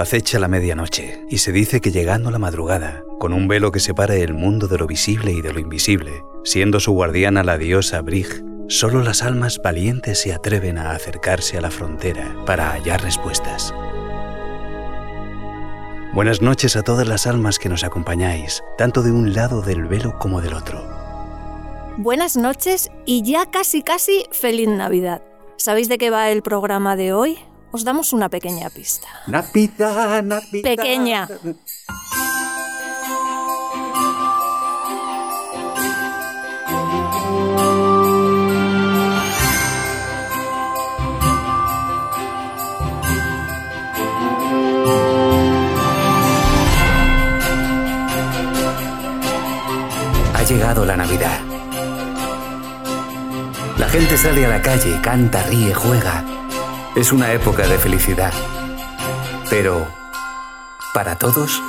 Acecha la medianoche y se dice que llegando la madrugada, con un velo que separe el mundo de lo visible y de lo invisible, siendo su guardiana la diosa Brig, solo las almas valientes se atreven a acercarse a la frontera para hallar respuestas. Buenas noches a todas las almas que nos acompañáis, tanto de un lado del velo como del otro. Buenas noches y ya casi casi feliz Navidad. ¿Sabéis de qué va el programa de hoy? Os damos una pequeña pista. Navidad, Navidad. Pequeña. Ha llegado la Navidad. La gente sale a la calle, canta, ríe, juega. Es una época de felicidad. Pero, ¿para todos?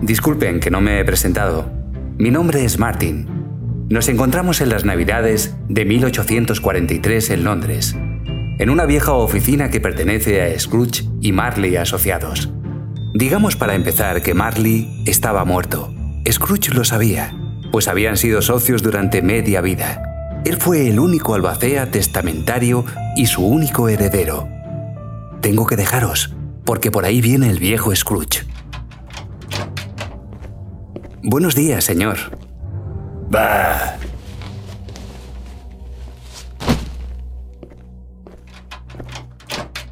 Disculpen que no me he presentado. Mi nombre es Martin. Nos encontramos en las Navidades de 1843 en Londres, en una vieja oficina que pertenece a Scrooge y Marley Asociados. Digamos para empezar que Marley estaba muerto. Scrooge lo sabía, pues habían sido socios durante media vida. Él fue el único albacea testamentario y su único heredero. Tengo que dejaros, porque por ahí viene el viejo Scrooge. Buenos días, señor. Bah.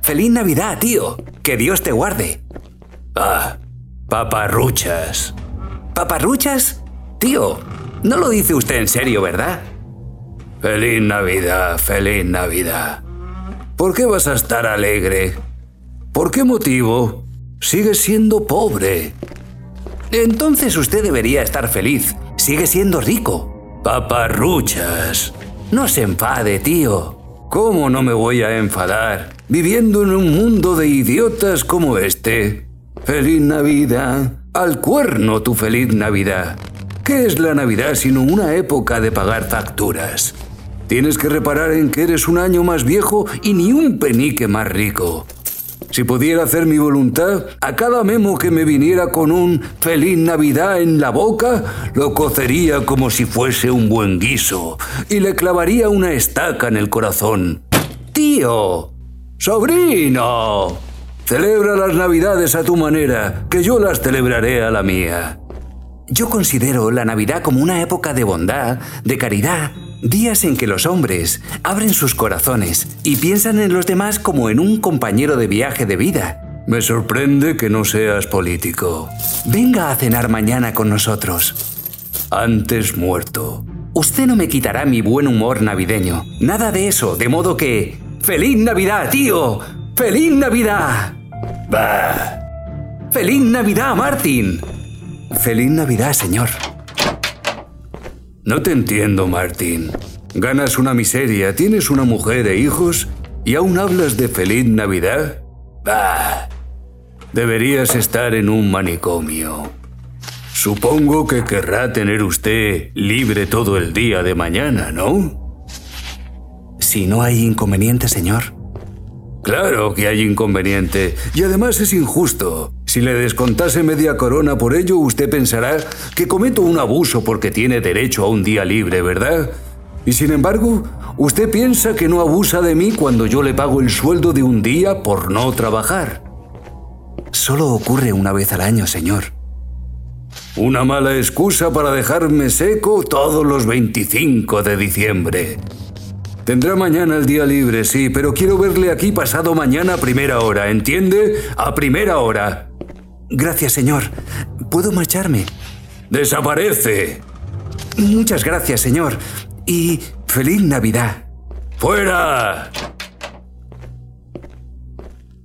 ¡Feliz Navidad, tío! ¡Que Dios te guarde! Ah, paparruchas. ¿Paparruchas? Tío, no lo dice usted en serio, ¿verdad? Feliz Navidad, feliz Navidad. ¿Por qué vas a estar alegre? ¿Por qué motivo? Sigues siendo pobre. Entonces usted debería estar feliz. Sigue siendo rico. Paparruchas. No se enfade, tío. ¿Cómo no me voy a enfadar viviendo en un mundo de idiotas como este? Feliz Navidad. Al cuerno tu feliz Navidad. ¿Qué es la Navidad sino una época de pagar facturas? Tienes que reparar en que eres un año más viejo y ni un penique más rico. Si pudiera hacer mi voluntad, a cada memo que me viniera con un feliz Navidad en la boca, lo cocería como si fuese un buen guiso y le clavaría una estaca en el corazón. ¡Tío! ¡Sobrino! Celebra las Navidades a tu manera, que yo las celebraré a la mía. Yo considero la Navidad como una época de bondad, de caridad, días en que los hombres abren sus corazones y piensan en los demás como en un compañero de viaje de vida. Me sorprende que no seas político. Venga a cenar mañana con nosotros. Antes muerto. Usted no me quitará mi buen humor navideño. Nada de eso, de modo que... ¡Feliz Navidad, tío! ¡Feliz Navidad! Bah. ¡Feliz Navidad, Martín! Feliz Navidad, señor. No te entiendo, Martín. Ganas una miseria, tienes una mujer e hijos y aún hablas de feliz Navidad. Bah. Deberías estar en un manicomio. Supongo que querrá tener usted libre todo el día de mañana, ¿no? Si no hay inconveniente, señor. Claro que hay inconveniente, y además es injusto. Si le descontase media corona por ello, usted pensará que cometo un abuso porque tiene derecho a un día libre, ¿verdad? Y sin embargo, usted piensa que no abusa de mí cuando yo le pago el sueldo de un día por no trabajar. Solo ocurre una vez al año, señor. Una mala excusa para dejarme seco todos los 25 de diciembre. Tendrá mañana el día libre, sí, pero quiero verle aquí pasado mañana a primera hora, ¿entiende? A primera hora. Gracias, señor. ¿Puedo marcharme? ¡Desaparece! Muchas gracias, señor. Y feliz Navidad. ¡Fuera!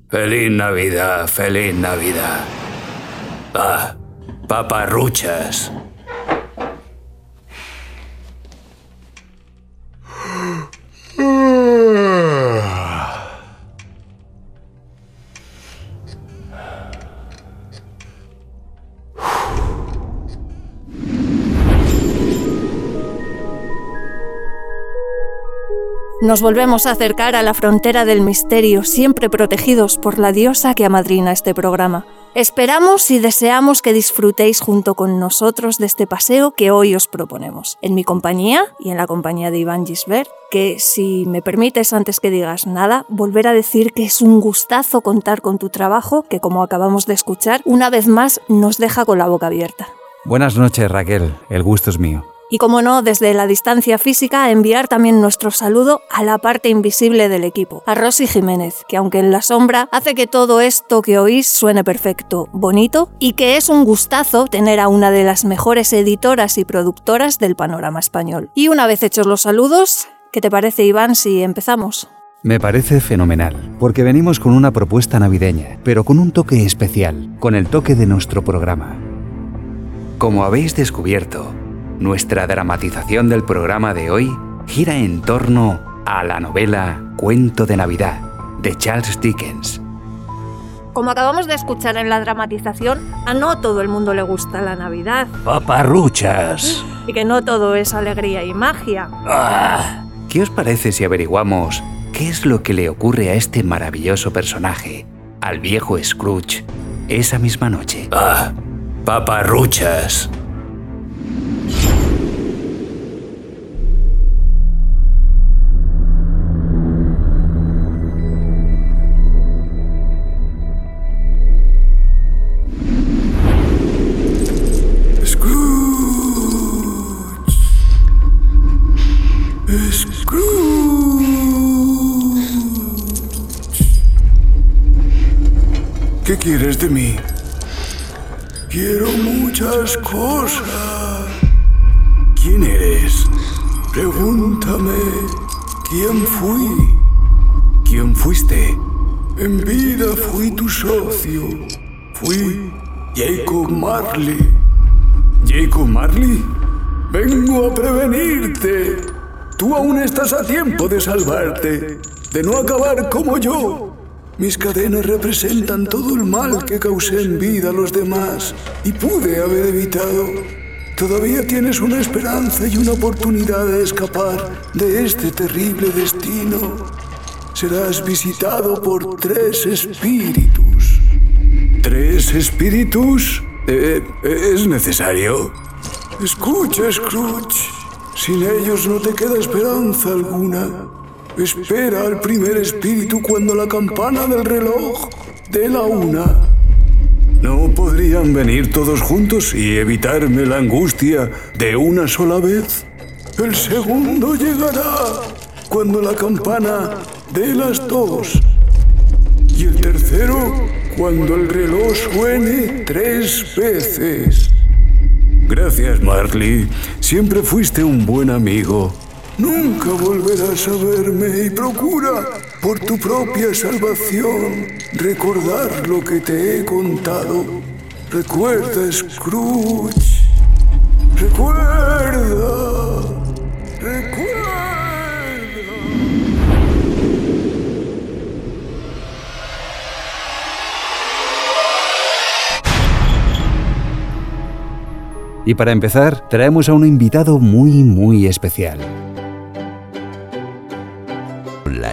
Feliz Navidad, feliz Navidad. Ah, paparruchas. Nos volvemos a acercar a la frontera del misterio, siempre protegidos por la diosa que amadrina este programa. Esperamos y deseamos que disfrutéis junto con nosotros de este paseo que hoy os proponemos, en mi compañía y en la compañía de Iván Gisbert, que si me permites antes que digas nada, volver a decir que es un gustazo contar con tu trabajo, que como acabamos de escuchar, una vez más nos deja con la boca abierta. Buenas noches Raquel, el gusto es mío. Y como no, desde la distancia física, enviar también nuestro saludo a la parte invisible del equipo, a Rosy Jiménez, que aunque en la sombra hace que todo esto que oís suene perfecto, bonito, y que es un gustazo tener a una de las mejores editoras y productoras del panorama español. Y una vez hechos los saludos, ¿qué te parece Iván si empezamos? Me parece fenomenal, porque venimos con una propuesta navideña, pero con un toque especial, con el toque de nuestro programa. Como habéis descubierto, nuestra dramatización del programa de hoy gira en torno a la novela Cuento de Navidad de Charles Dickens. Como acabamos de escuchar en la dramatización, a no todo el mundo le gusta la Navidad. Paparruchas. Y que no todo es alegría y magia. Ah. ¿Qué os parece si averiguamos qué es lo que le ocurre a este maravilloso personaje, al viejo Scrooge, esa misma noche? Ah, paparruchas. Quieres de mí? Quiero muchas cosas. ¿Quién eres? Pregúntame quién fui. ¿Quién fuiste? En vida fui tu socio. Fui Jacob Marley. ¿Jacob Marley? Vengo a prevenirte. Tú aún estás a tiempo de salvarte, de no acabar como yo. Mis cadenas representan todo el mal que causé en vida a los demás y pude haber evitado. Todavía tienes una esperanza y una oportunidad de escapar de este terrible destino. Serás visitado por tres espíritus. ¿Tres espíritus? Eh, ¿Es necesario? Escucha, Scrooge. Sin ellos no te queda esperanza alguna. Espera al primer espíritu cuando la campana del reloj dé la una. ¿No podrían venir todos juntos y evitarme la angustia de una sola vez? El segundo llegará cuando la campana dé las dos. Y el tercero cuando el reloj suene tres veces. Gracias, Marley. Siempre fuiste un buen amigo. Nunca volverás a verme y procura, por tu propia salvación, recordar lo que te he contado. Recuerda, Scrooge. Recuerda. Recuerda. Y para empezar, traemos a un invitado muy, muy especial.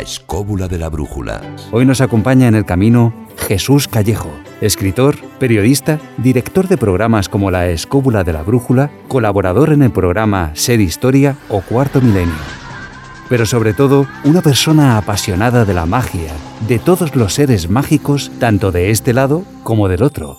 La escóbula de la brújula. Hoy nos acompaña en el camino Jesús Callejo, escritor, periodista, director de programas como La Escóbula de la Brújula, colaborador en el programa Ser Historia o Cuarto Milenio. Pero sobre todo, una persona apasionada de la magia, de todos los seres mágicos, tanto de este lado como del otro.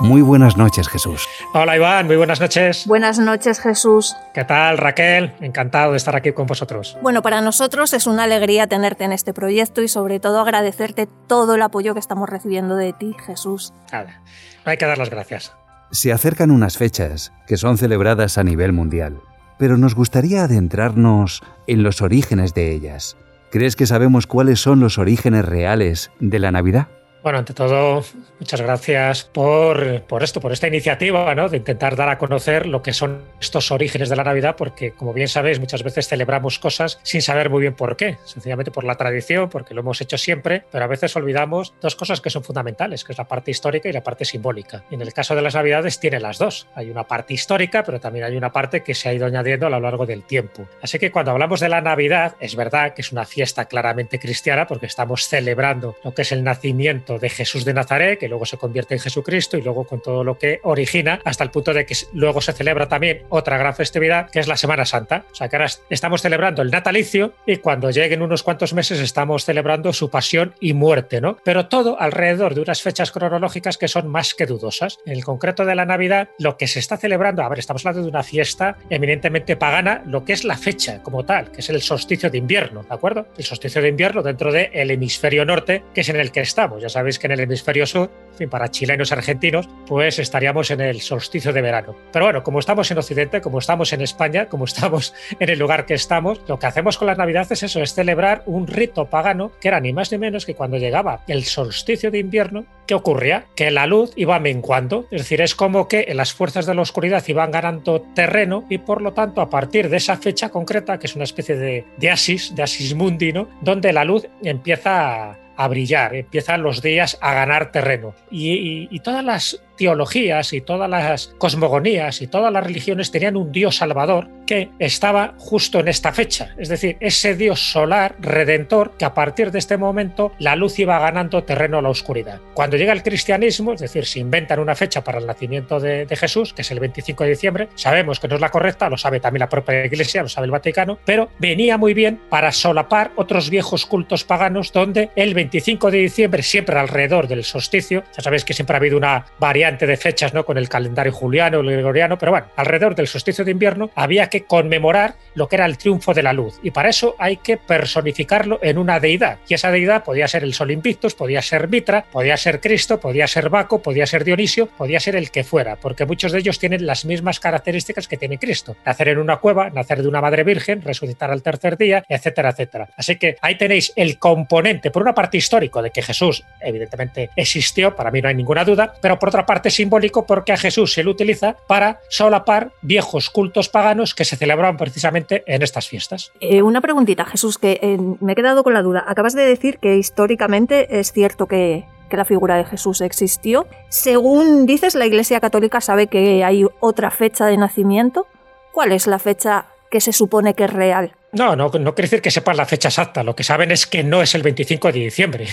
Muy buenas noches, Jesús. Hola Iván, muy buenas noches. Buenas noches, Jesús. ¿Qué tal, Raquel? Encantado de estar aquí con vosotros. Bueno, para nosotros es una alegría tenerte en este proyecto y sobre todo agradecerte todo el apoyo que estamos recibiendo de ti, Jesús. Nada, no hay que dar las gracias. Se acercan unas fechas que son celebradas a nivel mundial, pero nos gustaría adentrarnos en los orígenes de ellas. ¿Crees que sabemos cuáles son los orígenes reales de la Navidad? Bueno, ante todo, muchas gracias por, por, esto, por esta iniciativa, ¿no? De intentar dar a conocer lo que son estos orígenes de la Navidad, porque como bien sabéis, muchas veces celebramos cosas sin saber muy bien por qué, sencillamente por la tradición, porque lo hemos hecho siempre, pero a veces olvidamos dos cosas que son fundamentales, que es la parte histórica y la parte simbólica. Y en el caso de las Navidades tiene las dos. Hay una parte histórica, pero también hay una parte que se ha ido añadiendo a lo largo del tiempo. Así que cuando hablamos de la Navidad, es verdad que es una fiesta claramente cristiana, porque estamos celebrando lo que es el nacimiento de Jesús de Nazaret, que luego se convierte en Jesucristo y luego con todo lo que origina, hasta el punto de que luego se celebra también otra gran festividad, que es la Semana Santa. O sea que ahora estamos celebrando el natalicio y cuando lleguen unos cuantos meses estamos celebrando su pasión y muerte, ¿no? Pero todo alrededor de unas fechas cronológicas que son más que dudosas. En el concreto de la Navidad, lo que se está celebrando, a ver, estamos hablando de una fiesta eminentemente pagana, lo que es la fecha como tal, que es el solsticio de invierno, ¿de acuerdo? El solsticio de invierno dentro del hemisferio norte, que es en el que estamos. Ya sabéis que en el hemisferio sur, para chilenos y argentinos, pues estaríamos en el solsticio de verano. Pero bueno, como estamos en Occidente, como estamos en España, como estamos en el lugar que estamos, lo que hacemos con las Navidades es eso, es celebrar un rito pagano que era ni más ni menos que cuando llegaba el solsticio de invierno, ¿qué ocurría? Que la luz iba menguando, es decir, es como que las fuerzas de la oscuridad iban ganando terreno y por lo tanto a partir de esa fecha concreta, que es una especie de, asis, de asis mundi, donde la luz empieza a a brillar, empiezan los días a ganar terreno. Y, y, todas las teologías y todas las cosmogonías y todas las religiones tenían un Dios salvador que estaba justo en esta fecha. Es decir, ese Dios solar, redentor, que a partir de este momento la luz iba ganando terreno a la oscuridad. Cuando llega el cristianismo, es decir, se inventan una fecha para el nacimiento de, de Jesús, que es el 25 de diciembre, sabemos que no es la correcta, lo sabe también la propia Iglesia, lo sabe el Vaticano, pero venía muy bien para solapar otros viejos cultos paganos donde el 25 de diciembre, siempre alrededor del solsticio, ya sabéis que siempre ha habido una variante de fechas ¿no? con el calendario juliano, el gregoriano, pero bueno, alrededor del solsticio de invierno había que conmemorar lo que era el triunfo de la luz y para eso hay que personificarlo en una deidad y esa deidad podía ser el Sol Invictus, podía ser Mitra, podía ser Cristo, podía ser Baco, podía ser Dionisio, podía ser el que fuera, porque muchos de ellos tienen las mismas características que tiene Cristo, nacer en una cueva, nacer de una madre virgen, resucitar al tercer día, etcétera, etcétera. Así que ahí tenéis el componente, por una parte histórico, de que Jesús evidentemente existió, para mí no hay ninguna duda, pero por otra parte simbólico porque a Jesús se le utiliza para solapar viejos cultos paganos que se celebraban precisamente en estas fiestas. Eh, una preguntita, Jesús, que eh, me he quedado con la duda. Acabas de decir que históricamente es cierto que, que la figura de Jesús existió. Según dices, la Iglesia Católica sabe que hay otra fecha de nacimiento. ¿Cuál es la fecha que se supone que es real? No, no, no quiere decir que sepan la fecha exacta. Lo que saben es que no es el 25 de diciembre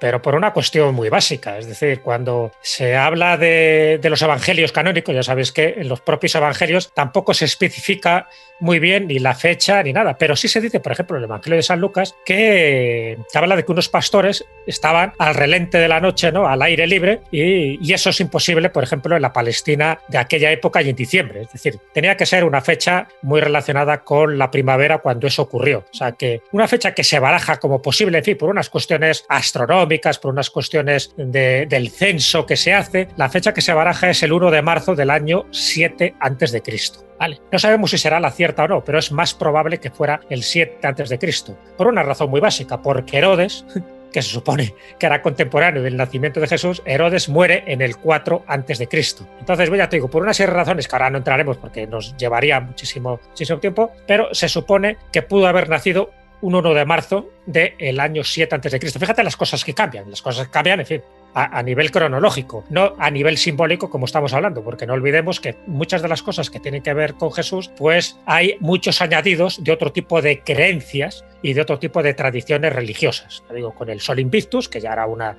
pero por una cuestión muy básica. Es decir, cuando se habla de, los evangelios canónicos, ya sabéis que en los propios evangelios tampoco se especifica muy bien ni la fecha ni nada, pero sí se dice, por ejemplo, en el Evangelio de San Lucas, que, habla de que unos pastores estaban al relente de la noche, ¿no? al aire libre, y, y, eso es imposible, por ejemplo, en la Palestina de aquella época y en diciembre. Es decir, tenía que ser una fecha muy relacionada con la primavera cuando eso ocurrió. O sea, que una fecha que se baraja como posible, en fin, por unas cuestiones astronómicas, por unas cuestiones de, del censo que se hace, la fecha que se baraja es el 1 de marzo del año 7 antes de Cristo. No sabemos si será la cierta o no, pero es más probable que fuera el 7 antes de Cristo, por una razón muy básica, porque Herodes, que se supone que era contemporáneo del nacimiento de Jesús, Herodes muere en el 4 antes de Cristo. Entonces, voy ya te digo, por una serie de razones que ahora no entraremos porque nos llevaría muchísimo, muchísimo tiempo, pero se supone que pudo haber nacido un 1 de marzo del año 7 a.C. Fíjate las cosas que cambian, las cosas que cambian, en fin, a, nivel cronológico, no a nivel simbólico como estamos hablando, porque no olvidemos que muchas de las cosas que tienen que ver con Jesús, pues hay muchos añadidos de otro tipo de creencias y de otro tipo de tradiciones religiosas. digo, con el Sol Invictus, que ya era una,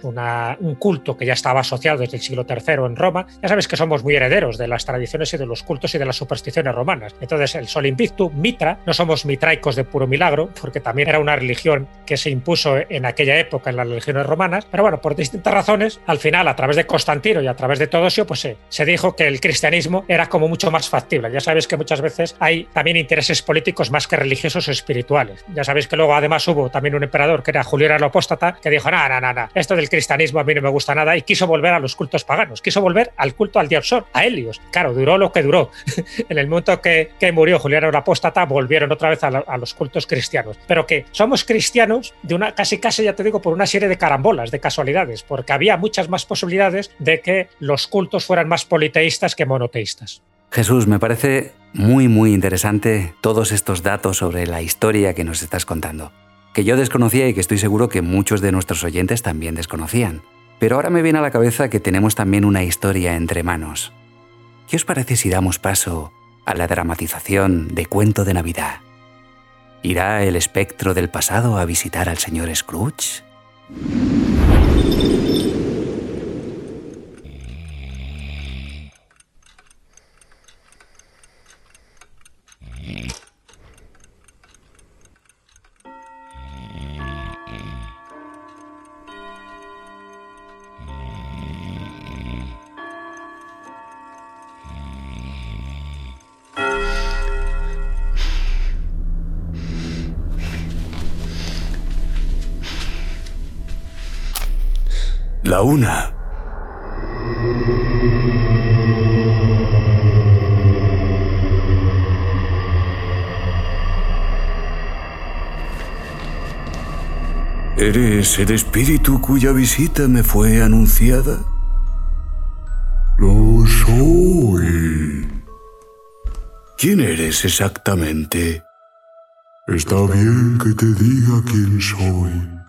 un culto que ya estaba asociado desde el siglo III en Roma. Ya sabes que somos muy herederos de las tradiciones y de los cultos y de las supersticiones romanas. Entonces, el Sol Invictus, Mitra, no somos mitraicos de puro milagro, porque también era una religión que se impuso en aquella época en las religiones romanas, pero bueno, por distintas razones al final, a través de Constantino y a través de todo eso, pues se dijo que el cristianismo era como mucho más factible. Ya sabéis que muchas veces hay también intereses políticos más que religiosos o espirituales. Ya sabéis que luego además hubo también un emperador que era Julián el Apóstata, que dijo, nada, nada, nada, esto del cristianismo a mí no me gusta nada y quiso volver a los cultos paganos, quiso volver al culto al dios a Helios. Claro, duró lo que duró. en el momento que, que murió Julián el Apóstata, volvieron otra vez a, a, los cultos cristianos. Pero que somos cristianos de una, casi casi, ya te digo, por una serie de carambolas, de casualidades, porque muchas más posibilidades de que los cultos fueran más politeístas que monoteístas. Jesús, me parece muy, muy interesante todos estos datos sobre la historia que nos estás contando, que yo desconocía y que estoy seguro que muchos de nuestros oyentes también desconocían. Pero ahora me viene a la cabeza que tenemos también una historia entre manos. ¿Qué os parece si damos paso a la dramatización de Cuento de Navidad? ¿Irá el espectro del pasado a visitar al señor Scrooge? La una. ¿Eres el espíritu cuya visita me fue anunciada? Lo soy. ¿Quién eres exactamente? Está bien que te diga quién soy,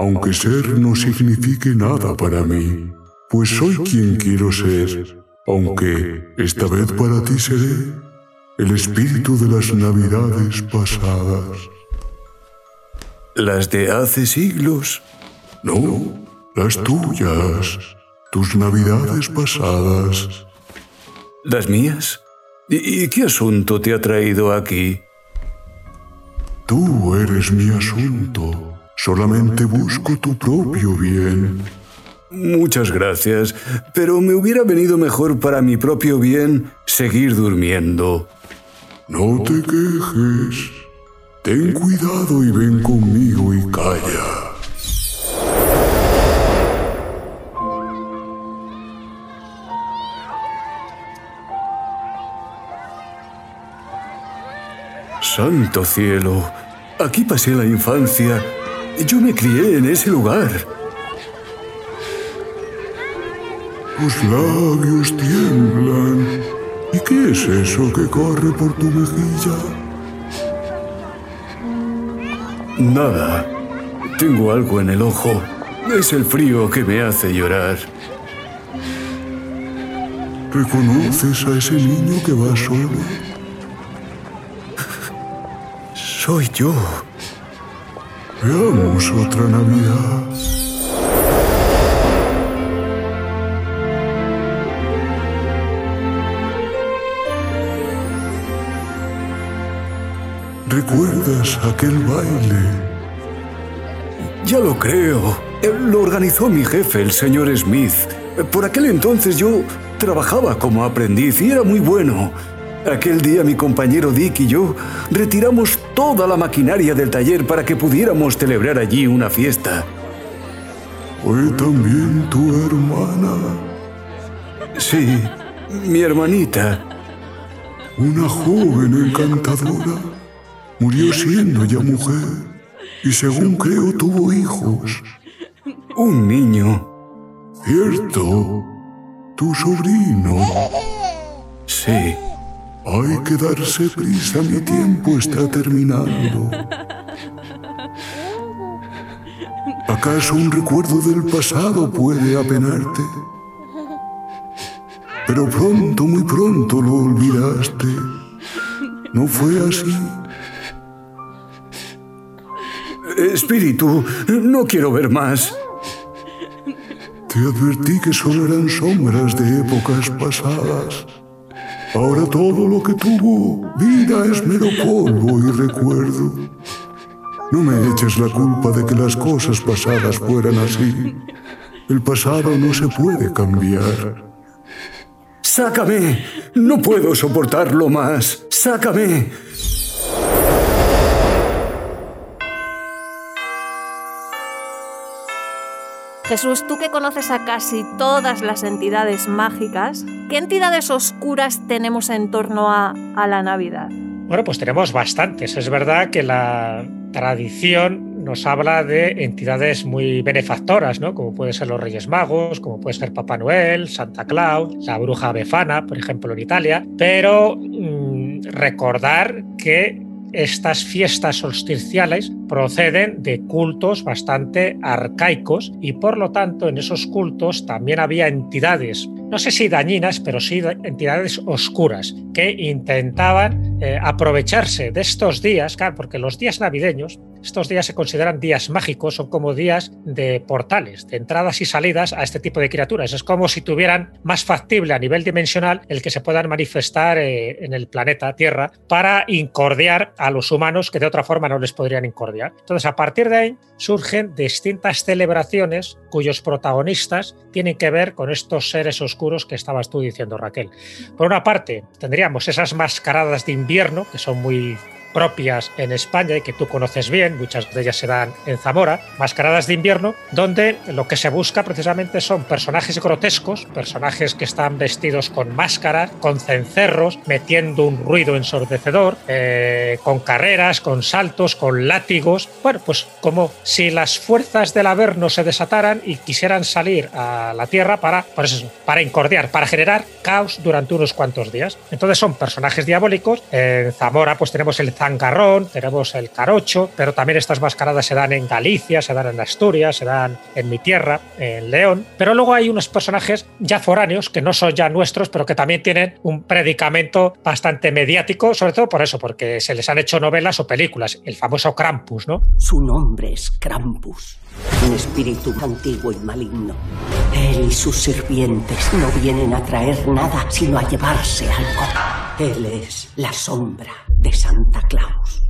aunque ser no signifique nada para mí, pues soy quien quiero ser, aunque esta vez para ti seré el espíritu de las navidades pasadas. ¿Las de hace siglos? No, las tuyas, tus navidades pasadas. ¿Las mías? ¿Y, qué asunto te ha traído aquí? Tú eres mi asunto. Solamente busco tu propio bien. Muchas gracias, pero me hubiera venido mejor para mi propio bien seguir durmiendo. No te quejes. Ten cuidado y ven conmigo y calla. Santo cielo, aquí pasé la infancia. Yo me crié en ese lugar. Tus labios tiemblan. ¿Y qué es eso que corre por tu mejilla? Nada. Tengo algo en el ojo. Es el frío que me hace llorar. ¿Reconoces a ese niño que va solo? Soy yo. Veamos otra Navidad. ¿Recuerdas aquel baile? Ya lo creo. Lo organizó mi jefe, el señor Smith. Por aquel entonces yo trabajaba como aprendiz y era muy bueno. Aquel día mi compañero Dick y yo retiramos toda la maquinaria del taller para que pudiéramos celebrar allí una fiesta. ¿Fue también tu hermana? Sí, mi hermanita. Una joven encantadora. Murió siendo ya mujer y según creo tuvo hijos. Un niño. Cierto. Tu sobrino. Sí. Hay que darse prisa, mi tiempo está terminando. ¿Acaso un recuerdo del pasado puede apenarte? Pero pronto, muy pronto lo olvidaste. ¿No fue así? Espíritu, no quiero ver más. Te advertí que solo eran sombras de épocas pasadas. Ahora todo lo que tuvo vida es mero polvo y recuerdo. No me eches la culpa de que las cosas pasadas fueran así. El pasado no se puede cambiar. ¡Sácame! No puedo soportarlo más. ¡Sácame! Jesús, tú que conoces a casi todas las entidades mágicas, ¿qué entidades oscuras tenemos en torno a, la Navidad? Bueno, pues tenemos bastantes. Es verdad que la tradición nos habla de entidades muy benefactoras, ¿no? Como pueden ser los Reyes Magos, como puede ser Papá Noel, Santa Claus, la bruja Befana, por ejemplo, en Italia. Pero mm, recordar que estas fiestas solsticiales proceden de cultos bastante arcaicos y por lo tanto en esos cultos también había entidades, no sé si dañinas, pero sí entidades oscuras que intentaban eh, aprovecharse de estos días, porque los días navideños, estos días se consideran días mágicos, son como días de portales, de entradas y salidas a este tipo de criaturas. Es como si tuvieran más factible a nivel dimensional el que se puedan manifestar eh, en el planeta Tierra para incordiar a los humanos que de otra forma no les podrían incordiar. Entonces, a partir de ahí surgen distintas celebraciones cuyos protagonistas tienen que ver con estos seres oscuros que estabas tú diciendo, Raquel. Por una parte, tendríamos esas mascaradas de invierno, que son muy propias en España y que tú conoces bien, muchas de ellas se dan en Zamora, Mascaradas de invierno, donde lo que se busca precisamente son personajes grotescos, personajes que están vestidos con máscaras, con cencerros, metiendo un ruido ensordecedor, eh, con carreras, con saltos, con látigos. Bueno, pues como si las fuerzas del Averno se desataran y quisieran salir a la Tierra para, eso, para incordiar, para generar caos durante unos cuantos días. Entonces son personajes diabólicos. En Zamora pues tenemos el zangarrón, tenemos el carocho, pero también estas mascaradas se dan en Galicia, se dan en Asturias, se dan en mi tierra, en León. Pero luego hay unos personajes ya foráneos que no son ya nuestros, pero que también tienen un predicamento bastante mediático, sobre todo por eso, porque se les han hecho novelas o películas, el famoso Krampus, ¿no? Su nombre es Krampus, un espíritu antiguo y maligno. Él y sus sirvientes no vienen a traer nada, sino a llevarse algo. Él es la sombra de Santa Claus.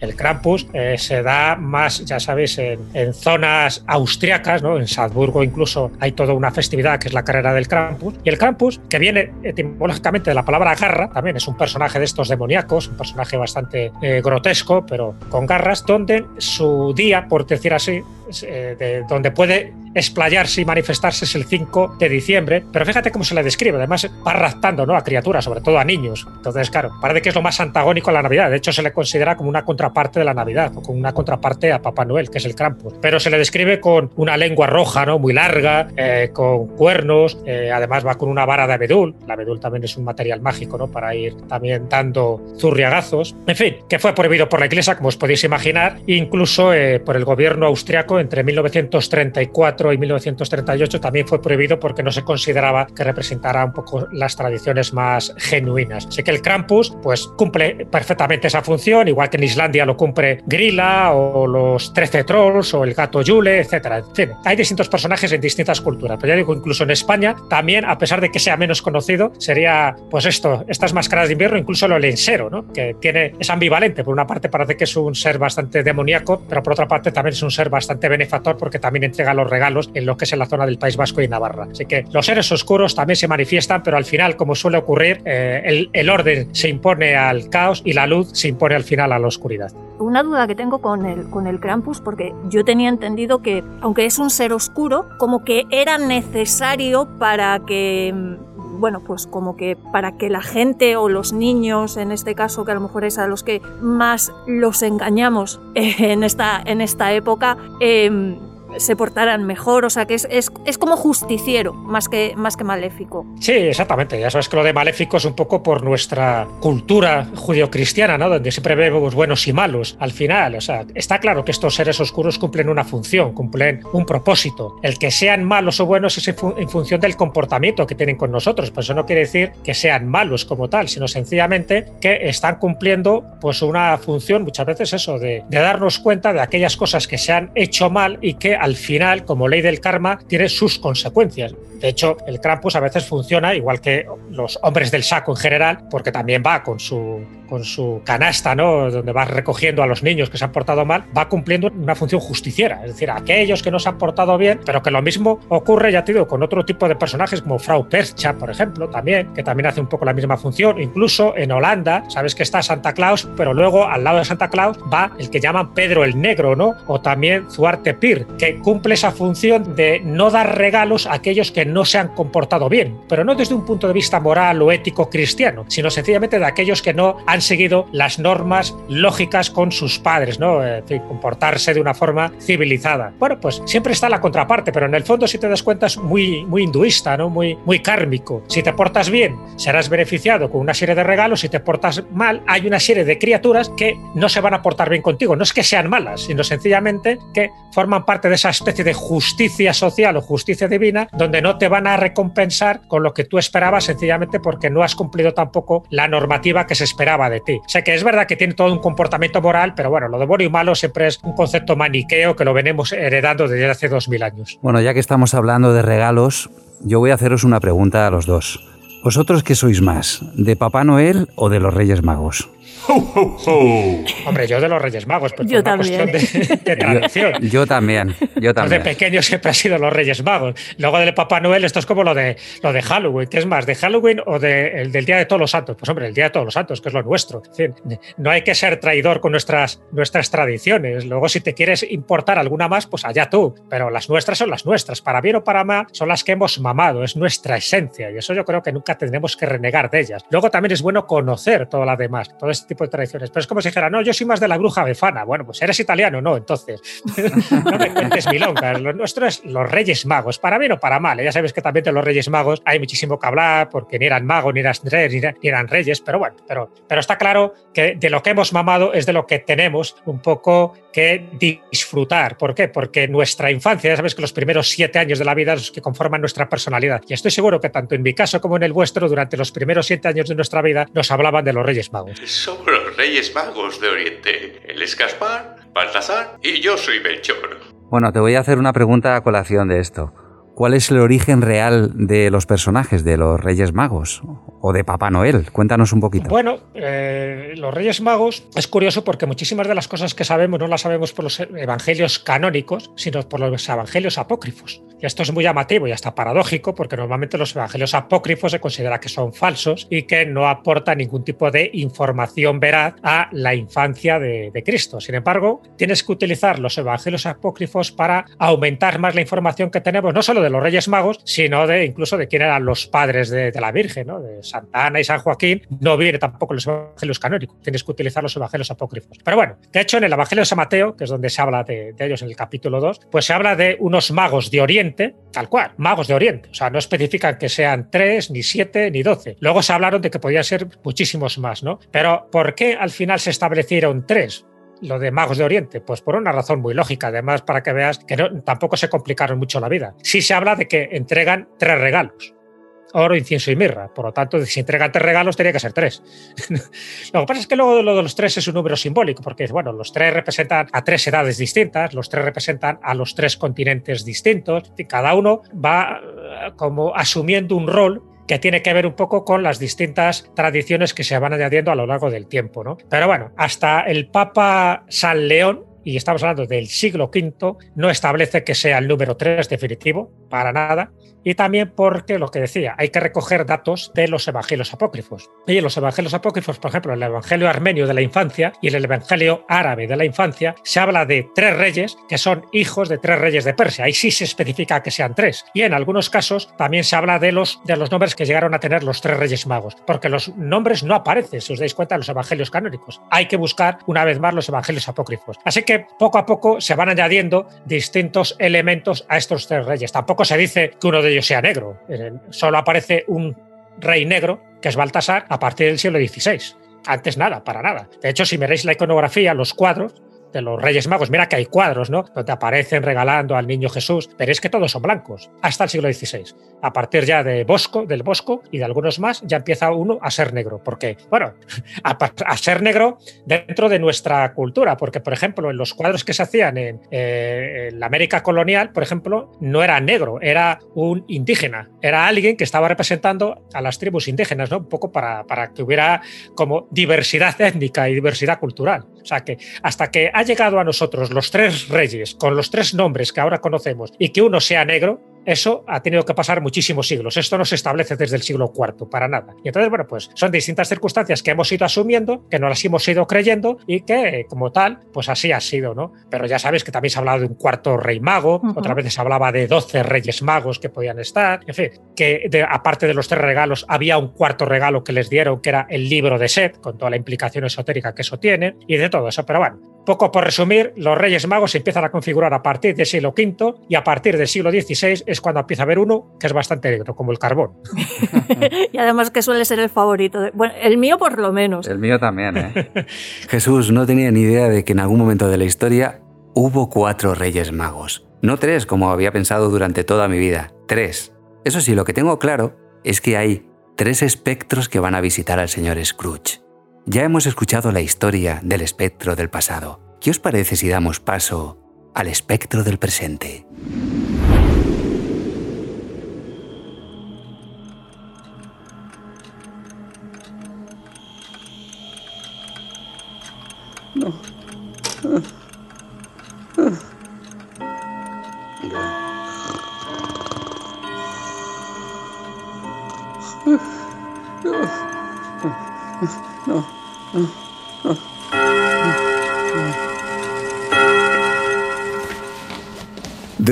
El Krampus eh, se da más, ya sabéis, en, zonas austriacas, ¿no? en Salzburgo incluso hay toda una festividad que es la carrera del Krampus. Y el Krampus, que viene etimológicamente de la palabra garra, también es un personaje de estos demoníacos, un personaje bastante eh, grotesco, pero con garras, donde su día, por decir así, eh, de donde puede explayarse y manifestarse es el 5 de diciembre, pero fíjate cómo se le describe, además va raptando ¿no? a criaturas, sobre todo a niños. Entonces, claro, parece que es lo más antagónico a la Navidad, de hecho se le considera como una contraparte de la Navidad, o como una contraparte a Papá Noel, que es el Krampus, pero se le describe con una lengua roja, ¿no? muy larga, eh, con cuernos, eh, además va con una vara de abedul, la abedul también es un material mágico ¿no? para ir también dando zurriagazos, en fin, que fue prohibido por la Iglesia, como os podéis imaginar, incluso por el gobierno austriaco entre 1934 y 1938 también fue prohibido porque no se consideraba que representara un poco las tradiciones más genuinas. Así que el Krampus pues cumple perfectamente esa función, igual que en Islandia lo cumple Grilla o los 13 trolls o el gato Yule, etcétera. En fin, hay distintos personajes en distintas culturas, pero ya digo, incluso en España también, a pesar de que sea menos conocido, sería pues esto, estas máscaras de invierno, incluso lo lensero, ¿no? que tiene, es ambivalente. Por una parte parece que es un ser bastante demoníaco, pero por otra parte también es un ser bastante benefactor porque también entrega los regalos en lo que es en la zona del País Vasco y Navarra. Así que los seres oscuros también se manifiestan, pero al final, como suele ocurrir, eh, el, orden se impone al caos y la luz se impone al final a la oscuridad. Una duda que tengo con el, con el Krampus, porque yo tenía entendido que, aunque es un ser oscuro, como que era necesario para que bueno, pues como que para que la gente o los niños, en este caso, que a lo mejor es a los que más los engañamos en esta, en esta época, eh, se portaran mejor, o sea que es, es, es, como justiciero más que, más que maléfico. Sí, exactamente, ya sabes que lo de maléfico es un poco por nuestra cultura judio-cristiana, ¿no? donde siempre vemos buenos y malos al final, o sea, está claro que estos seres oscuros cumplen una función, cumplen un propósito, el que sean malos o buenos es en, función del comportamiento que tienen con nosotros, por eso no quiere decir que sean malos como tal, sino sencillamente que están cumpliendo pues una función muchas veces eso, de, de darnos cuenta de aquellas cosas que se han hecho mal y que al final, como ley del karma, tiene sus consecuencias. De hecho, el Krampus a veces funciona igual que los hombres del saco en general, porque también va con su, con su canasta, ¿no? donde va recogiendo a los niños que se han portado mal, va cumpliendo una función justiciera. Es decir, aquellos que no se han portado bien, pero que lo mismo ocurre, ya te digo, con otro tipo de personajes como Frau Percha, por ejemplo, también, que también hace un poco la misma función. Incluso en Holanda, sabes que está Santa Claus, pero luego al lado de Santa Claus va el que llaman Pedro el Negro, ¿no? O también Zuarte Pir, que cumple esa función de no dar regalos a aquellos que no se han comportado bien, pero no desde un punto de vista moral o ético cristiano, sino sencillamente de aquellos que no han seguido las normas lógicas con sus padres, ¿no? comportarse de una forma civilizada. Bueno, pues siempre está la contraparte, pero en el fondo, si te das cuenta, es muy, muy hinduista, ¿no? Muy, muy kármico. Si te portas bien, serás beneficiado con una serie de regalos. Si te portas mal, hay una serie de criaturas que no se van a portar bien contigo. No es que sean malas, sino sencillamente que forman parte de esa especie de justicia social o justicia divina, donde no te van a recompensar con lo que tú esperabas, sencillamente porque no has cumplido tampoco la normativa que se esperaba de ti. O sea que es verdad que tiene todo un comportamiento moral, pero bueno, lo de bueno y malo siempre es un concepto maniqueo que lo venimos heredando desde hace dos mil años. Bueno, ya que estamos hablando de regalos, yo voy a haceros una pregunta a los dos. ¿Vosotros qué sois más? ¿De Papá Noel o de los Reyes Magos? Hombre, yo de los Reyes Magos, pero yo también. de, tradición. Yo, también, yo también. De pequeño siempre ha sido los Reyes Magos. Luego del Papá Noel, esto es como lo de, lo de Halloween. ¿Qué es más, de Halloween o del Día de Todos los Santos? Pues hombre, el Día de Todos los Santos, que es lo nuestro. no hay que ser traidor con nuestras, nuestras tradiciones. Luego, si te quieres importar alguna más, pues allá tú. Pero las nuestras son las nuestras. Para bien o para mal, son las que hemos mamado. Es nuestra esencia. Y eso yo creo que nunca tendremos que renegar de ellas. Luego también es bueno conocer todas las demás, todo este tipo de tradiciones. Pero es como si dijera, no, yo soy más de la bruja befana. Bueno, pues eres italiano, no, entonces. no me cuentes milongas. Lo nuestro es los Reyes Magos, para bien o para mal. ¿eh? Ya sabes que también de los Reyes Magos hay muchísimo que hablar, porque ni eran magos, ni eran, ni eran reyes, pero bueno, pero, pero está claro que de lo que hemos mamado es de lo que tenemos un poco que disfrutar. ¿Por qué? Porque nuestra infancia, ya sabes que los primeros siete años de la vida son los que conforman nuestra personalidad. Y estoy seguro que tanto en mi caso como en el vuestro, durante los primeros siete años de nuestra vida, nos hablaban de los Reyes Magos. Somos los Reyes Magos de Oriente. Él es Gaspar, Baltasar y yo soy Melchor. Bueno, te voy a hacer una pregunta a colación de esto. ¿Cuál es el origen real de los personajes de los Reyes Magos o de Papá Noel? Cuéntanos un poquito. Bueno, eh, los Reyes Magos es curioso porque muchísimas de las cosas que sabemos no las sabemos por los evangelios canónicos, sino por los evangelios apócrifos. Y esto es muy llamativo y hasta paradójico porque normalmente los evangelios apócrifos se considera que son falsos y que no aportan ningún tipo de información veraz a la infancia de, Cristo. Sin embargo, tienes que utilizar los evangelios apócrifos para aumentar más la información que tenemos, no solo de los Reyes Magos, sino de incluso de quién eran los padres de, la Virgen, ¿no? de Santa Ana y San Joaquín. No viene tampoco los evangelios canónicos, tienes que utilizar los evangelios apócrifos. Pero bueno, de hecho en el Evangelio de San Mateo, que es donde se habla de, ellos en el capítulo 2, pues se habla de unos magos de Oriente tal cual, magos de Oriente. O sea, no especifican que sean tres, ni siete, ni doce. Luego se hablaron de que podían ser muchísimos más, ¿no? Pero ¿por qué al final se establecieron tres? lo de magos de Oriente? Pues por una razón muy lógica, además para que veas que tampoco se complicaron mucho la vida. Sí se habla de que entregan tres regalos oro, incienso y mirra. Por lo tanto, si entregan tres regalos, tenía que ser tres. lo que pasa es que luego lo de los tres es un número simbólico, porque bueno, los tres representan a tres edades distintas, los tres representan a los tres continentes distintos, y cada uno va eh, como asumiendo un rol que tiene que ver un poco con las distintas tradiciones que se van añadiendo a lo largo del tiempo. ¿no? Pero bueno, hasta el Papa San León, y estamos hablando del siglo V, no establece que sea el número 3 definitivo, para nada, y también porque lo que decía, hay que recoger datos de los evangelios apócrifos. Y en los evangelios apócrifos, por ejemplo, el evangelio armenio de la infancia y el evangelio árabe de la infancia, se habla de tres reyes que son hijos de tres reyes de Persia. Ahí sí se especifica que sean tres. Y en algunos casos también se habla de los, de los nombres que llegaron a tener los tres reyes magos, porque los nombres no aparecen, si os dais cuenta, en los evangelios canónicos. Hay que buscar una vez más los evangelios apócrifos. Así que poco a poco se van añadiendo distintos elementos a estos tres reyes. Tampoco se dice que uno de ellos sea negro. Solo aparece un rey negro, que es Baltasar, a partir del siglo XVI. Antes nada, para nada. De hecho, si miráis la iconografía, los cuadros, los Reyes Magos. Mira que hay cuadros, ¿no? Donde aparecen regalando al niño Jesús, pero es que todos son blancos, hasta el siglo XVI. A partir ya de Bosco, del Bosco y de algunos más, ya empieza uno a ser negro. Porque, bueno, a, ser negro dentro de nuestra cultura, porque, por ejemplo, en los cuadros que se hacían en, eh, en la América colonial, por ejemplo, no era negro, era un indígena, era alguien que estaba representando a las tribus indígenas, ¿no? Un poco para, para que hubiera como diversidad étnica y diversidad cultural. O sea que hasta que haya llegado a nosotros los tres reyes con los tres nombres que ahora conocemos y que uno sea negro, eso ha tenido que pasar muchísimos siglos. Esto no se establece desde el siglo IV, para nada. Y entonces, bueno, pues son distintas circunstancias que hemos ido asumiendo, que no las hemos ido creyendo y que, como tal, pues así ha sido, ¿no? Pero ya sabes que también se ha hablado de un cuarto rey mago, otra vez se hablaba de 12 reyes magos que podían estar, en fin, que aparte de los tres regalos, había un cuarto regalo que les dieron, que era el libro de Set, con toda la implicación esotérica que eso tiene, y de todo eso. Pero bueno, poco por resumir, los Reyes Magos se empiezan a configurar a partir del siglo V y a partir del siglo XVI es cuando empieza a haber uno que es bastante negro, como el carbón. y además que suele ser el favorito. Bueno, el mío por lo menos. El mío también, ¿eh? Jesús no tenía ni idea de que en algún momento de la historia hubo cuatro Reyes Magos. No tres, como había pensado durante toda mi vida. Tres. Eso sí, lo que tengo claro es que hay tres espectros que van a visitar al señor Scrooge. Ya hemos escuchado la historia del espectro del pasado. ¿Qué os parece si damos paso al espectro del presente?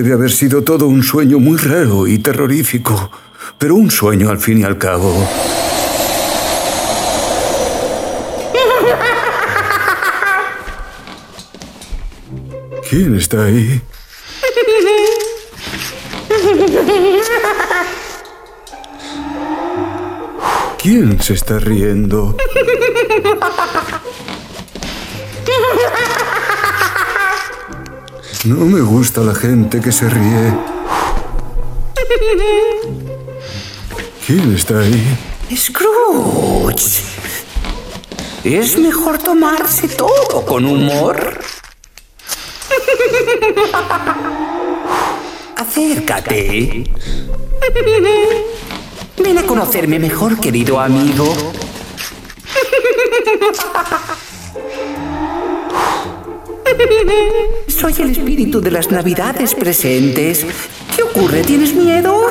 Debe haber sido todo un sueño muy raro y terrorífico, pero un sueño al fin y al cabo. ¿Quién está ahí? ¿Quién se está riendo? No me gusta la gente que se ríe. ¿Quién está ahí? Scrooge. Es mejor tomarse todo con humor. Acércate. Ven a conocerme mejor, querido amigo. Espíritu de las navidades presentes. ¿Qué ocurre? ¿Tienes miedo?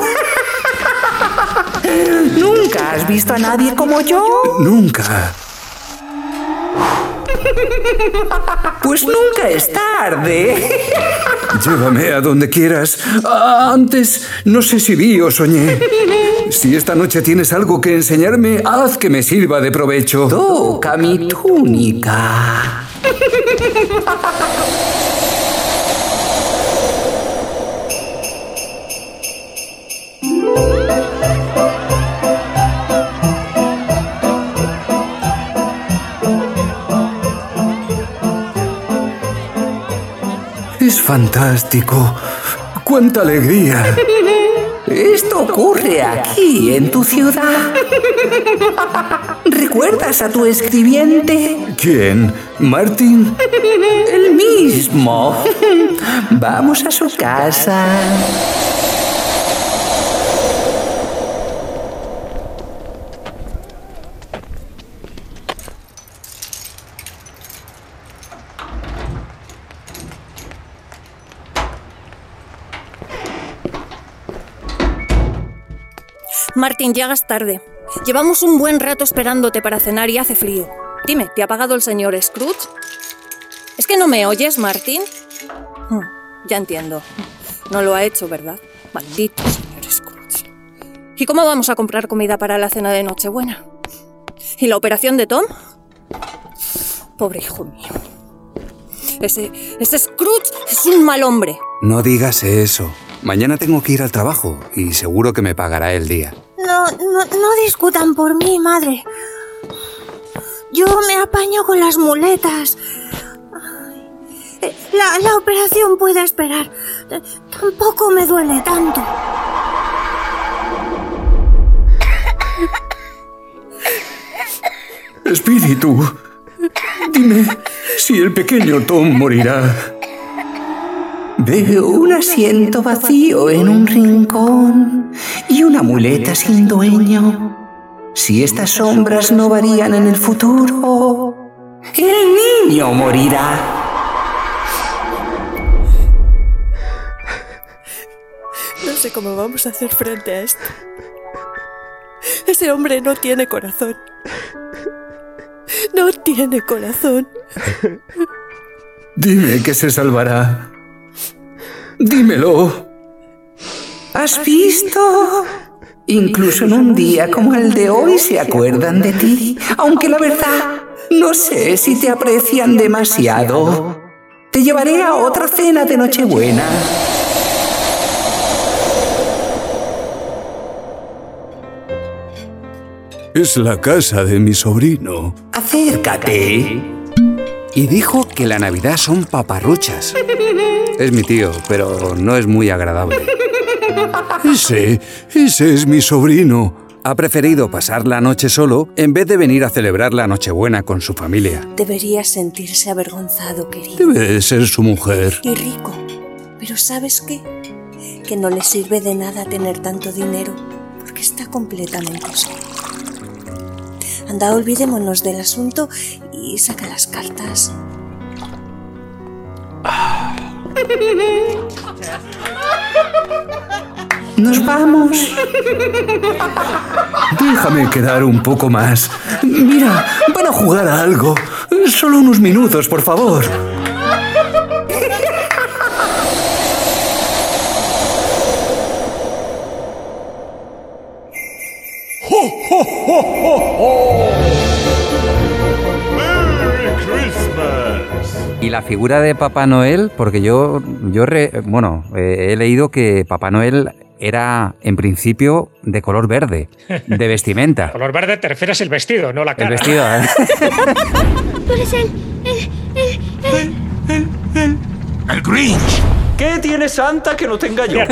¿Nunca has visto a nadie como yo? Nunca. Pues nunca es tarde. Llévame a donde quieras. Antes, no sé si vi o soñé. Si esta noche tienes algo que enseñarme, haz que me sirva de provecho. Toca mi túnica. fantástico. ¡Cuánta alegría! Esto ocurre aquí, en tu ciudad. ¿Recuerdas a tu escribiente? ¿Quién? ¿Martin? El mismo. Vamos a su casa. Martín, llegas tarde. Llevamos un buen rato esperándote para cenar y hace frío. Dime, ¿te ha pagado el señor Scrooge? ¿Es que no me oyes, Martín? Hmm, ya entiendo. No lo ha hecho, ¿verdad? Maldito señor Scrooge. ¿Y cómo vamos a comprar comida para la cena de Nochebuena? ¿Y la operación de Tom? Pobre hijo mío. Ese, ese Scrooge es un mal hombre. No digas eso. Mañana tengo que ir al trabajo y seguro que me pagará el día. No, no, no discutan por mí, madre. Yo me apaño con las muletas. La, la operación puede esperar. Tampoco me duele tanto. Espíritu, dime si el pequeño Tom morirá. Veo un asiento vacío en un rincón y una muleta sin dueño. Si estas sombras no varían en el futuro, el niño morirá. sé cómo vamos a hacer frente a esto. Ese hombre no tiene corazón. No tiene corazón. Dime que se salvará. Dímelo. ¿Has visto? Incluso en un día como el de hoy se acuerdan de ti, aunque la verdad no sé si te aprecian demasiado. Te llevaré a otra cena de Nochebuena. Es la casa de mi sobrino. Acércate. Y dijo que la Navidad son paparruchas. Es mi tío, pero no es muy agradable. Ese, ese es mi sobrino. Ha preferido pasar la noche solo en vez de venir a celebrar la Nochebuena con su familia. Debería sentirse avergonzado, querido. Debe de ser su mujer. Y rico. Pero ¿sabes qué? Que no le sirve de nada tener tanto dinero porque está completamente solo. Anda, olvidémonos del asunto y saca las cartas. Nos vamos. Déjame quedar un poco más. Mira, van a jugar a algo. Solo unos minutos, por favor. Y la figura de Papá Noel, porque yo, yo re- bueno, eh, he leído que Papá Noel era en principio de color verde, de vestimenta. Color verde te refieres el vestido, no la El cara. vestido, ¿eh? Tú eres el. el. el. el. ¡El Grinch! ¿Qué tiene Santa que no tenga yo?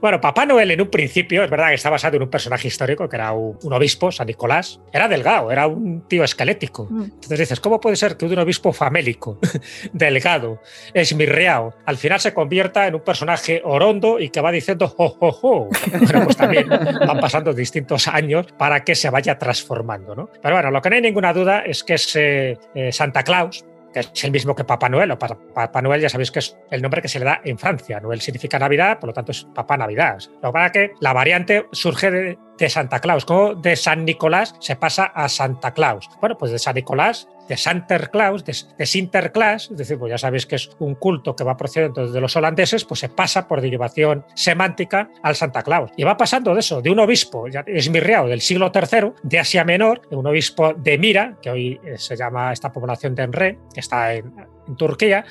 Bueno, Papá Noel en un principio, es verdad que está basado en un personaje histórico que era un, un obispo, San Nicolás. Era delgado, era un tío esquelético. Entonces dices, ¿cómo puede ser que un obispo famélico, delgado, esmirreado, al final se convierta en un personaje orondo y que va diciendo jo, jo, jo? Bueno, pues también van pasando distintos años para que se vaya transformando, ¿no? Pero bueno, lo que no hay ninguna duda es que es eh, eh, Santa Claus, es el mismo que Papá Noel. O Pa- Papá Noel ya sabéis que es el nombre que se le da en Francia. Noel significa Navidad, por lo tanto es Papá Navidad. Lo es que la variante surge de, de Santa Claus. Como de San Nicolás se pasa a Santa Claus. Bueno, pues de San Nicolás, de Santa Claus, de, de Sinterklaas, es decir, pues ya sabéis que es un culto que va procediendo de los holandeses, pues se pasa por derivación semántica al Santa Claus. Y va pasando de eso, de un obispo esmirriado del siglo III, de Asia Menor, un obispo de Mira, que hoy eh, se llama esta población de Enre, que está en Turquía,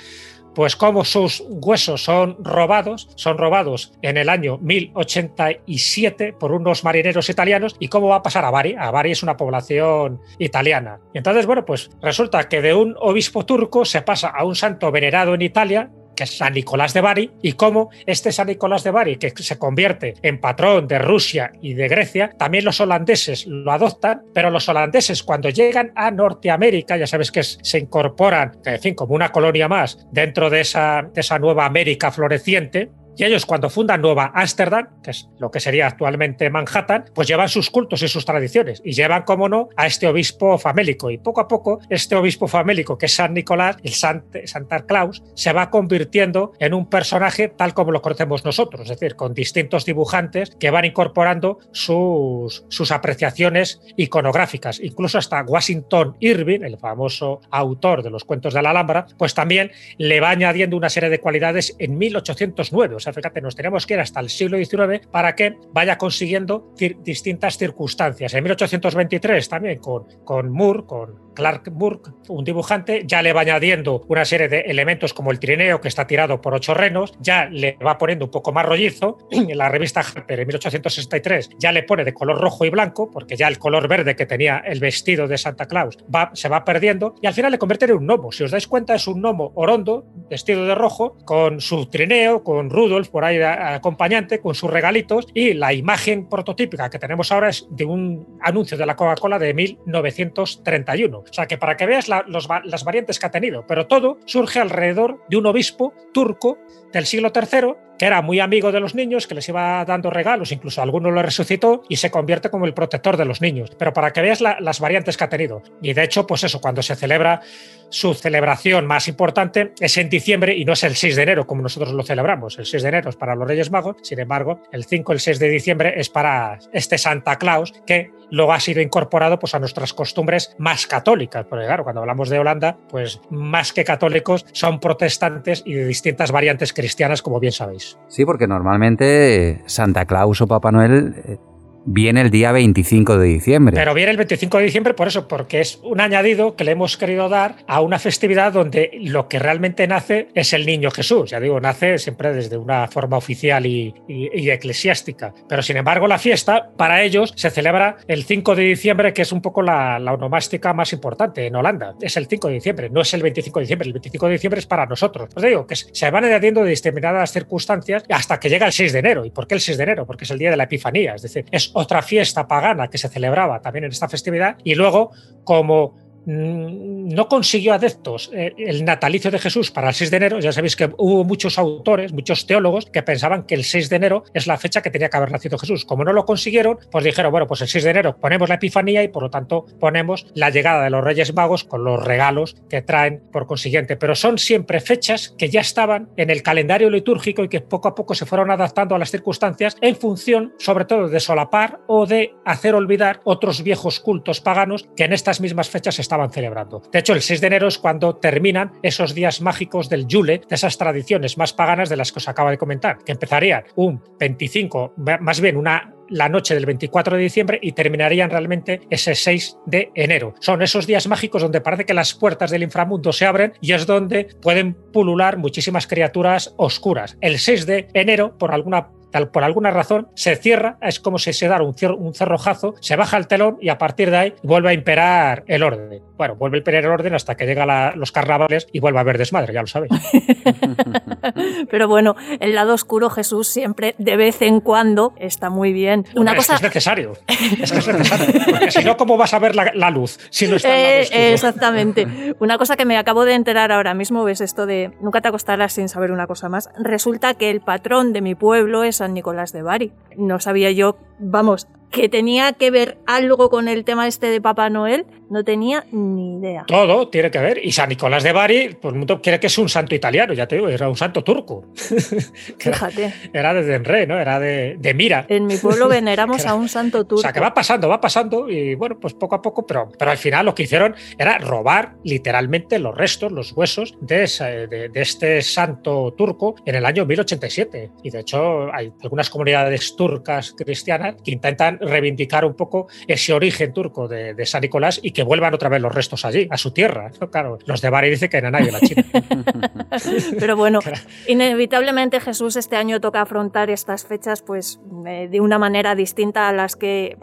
pues como sus huesos son robados, son robados en el año 1087 por unos marineros italianos y cómo va a pasar a Bari. A Bari es una población italiana. Entonces, bueno, pues resulta que de un obispo turco se pasa a un santo venerado en Italia que es San Nicolás de Bari, y cómo este San Nicolás de Bari, que se convierte en patrón de Rusia y de Grecia, también los holandeses lo adoptan, pero los holandeses cuando llegan a Norteamérica, ya sabes que se incorporan, en fin, como una colonia más dentro de esa, de esa nueva América floreciente, y ellos cuando fundan Nueva Ámsterdam, que es lo que sería actualmente Manhattan, pues llevan sus cultos y sus tradiciones y llevan, como no, a este obispo famélico. Y poco a poco, este obispo famélico, que es San Nicolás, el Sant Santa Claus, se va convirtiendo en un personaje tal como lo conocemos nosotros, es decir, con distintos dibujantes que van incorporando sus, sus apreciaciones iconográficas. Incluso hasta Washington Irving, el famoso autor de los cuentos de la Alhambra, pues también le va añadiendo una serie de cualidades en 1809. Sea, fíjate, nos tenemos que ir hasta el siglo XIX para que vaya consiguiendo distintas circunstancias. En 1823 también con, con Moore, con Clark Moore, un dibujante, ya le va añadiendo una serie de elementos como el trineo que está tirado por ocho renos, ya le va poniendo un poco más rollizo. En la revista Harper en 1863 ya le pone de color rojo y blanco, porque ya el color verde que tenía el vestido de Santa Claus va, se va perdiendo y al final le convierte en un gnomo. Si os dais cuenta, es un gnomo orondo, vestido de rojo, con su trineo, con Rudolf por ahí acompañante, con sus regalitos y la imagen prototípica que tenemos ahora es de un anuncio de la Coca-Cola de 1931. O sea que para que veas las variantes que ha tenido, pero todo surge alrededor de un obispo turco del siglo III que era muy amigo de los niños, que les iba dando regalos, incluso algunos lo resucitó y se convierte como el protector de los niños. Pero para que veas las variantes que ha tenido. Y de hecho, pues eso, cuando se celebra su celebración más importante es en diciembre y no es el 6 de enero como nosotros lo celebramos. El 6 de enero es para los Reyes Magos, sin embargo, el 5 el 6 de diciembre es para este Santa Claus que luego ha sido incorporado pues, a nuestras costumbres más católicas. Porque claro, cuando hablamos de Holanda, pues más que católicos son protestantes y de distintas variantes cristianas, como bien sabéis. Sí, porque normalmente Santa Claus o Papá Noel eh, viene el día 25 de diciembre. Pero viene el 25 de diciembre por eso, porque es un añadido que le hemos querido dar a una festividad donde lo que realmente nace es el niño Jesús. Ya digo, nace siempre desde una forma oficial y, eclesiástica. Pero sin embargo, la fiesta para ellos se celebra el 5 de diciembre, que es un poco la, la onomástica más importante en Holanda. Es el 5 de diciembre, no es el 25 de diciembre. El 25 de diciembre es para nosotros. Os digo que se van añadiendo de determinadas circunstancias hasta que llega el 6 de enero. ¿Y por qué el 6 de enero? Porque es el día de la Epifanía. Es decir, es otra fiesta pagana que se celebraba también en esta festividad y luego como no consiguió adeptos eh, el natalicio de Jesús para el 6 de enero, ya sabéis que hubo muchos autores, muchos teólogos que pensaban que el 6 de enero es la fecha que tenía que haber nacido Jesús. Como no lo consiguieron, pues dijeron, bueno, pues el 6 de enero ponemos la Epifanía y por lo tanto ponemos la llegada de los Reyes Magos con los regalos que traen por consiguiente. Pero son siempre fechas que ya estaban en el calendario litúrgico y que poco a poco se fueron adaptando a las circunstancias en función, sobre todo, de solapar o de hacer olvidar otros viejos cultos paganos que en estas mismas fechas estaban celebrando. De hecho, el 6 de enero es cuando terminan esos días mágicos del Yule, de esas tradiciones más paganas de las que os acabo de comentar, que empezarían un 25, más bien una la noche del 24 de diciembre y terminarían realmente ese 6 de enero. Son esos días mágicos donde parece que las puertas del inframundo se abren y es donde pueden pulular muchísimas criaturas oscuras. El 6 de enero, por alguna por alguna razón se cierra, es como si se da un, un cerrojazo, se baja el telón y a partir de ahí vuelve a imperar el orden. Bueno, vuelve el orden hasta que llegan los carnavales y vuelve a haber desmadre, ya lo sabéis. Pero bueno, el lado oscuro Jesús siempre de vez en cuando está muy bien. Una cosa... es, necesario. Es que es necesario. Porque si no, ¿cómo vas a ver la, luz si no está eh, Exactamente. Una cosa que me acabo de enterar ahora mismo, ves esto de nunca te acostarás sin saber una cosa más. Resulta que el patrón de mi pueblo es San Nicolás de Bari. No sabía yo, vamos, que tenía que ver algo con el tema este de Papá Noel, no tenía ni idea. Todo tiene que ver. Y San Nicolás de Bari, pues el mundo cree que es un santo italiano, ya te digo, era un santo turco. Fíjate. Era, de Denré, ¿no? Era de, Mira. En mi pueblo veneramos a un santo turco. O sea, que va pasando, va pasando, y bueno, pues poco a poco, pero, pero al final lo que hicieron era robar literalmente los restos, los huesos de, de, de este santo turco en el año 1087. Y de hecho, hay algunas comunidades turcas cristianas que intentan reivindicar un poco ese origen turco de, San Nicolás y que vuelvan otra vez los restos allí, a su tierra. Claro, los de Bari dicen que en nadie la China. Pero bueno, inevitablemente Jesús este año toca afrontar estas fechas pues eh, de una manera distinta a las que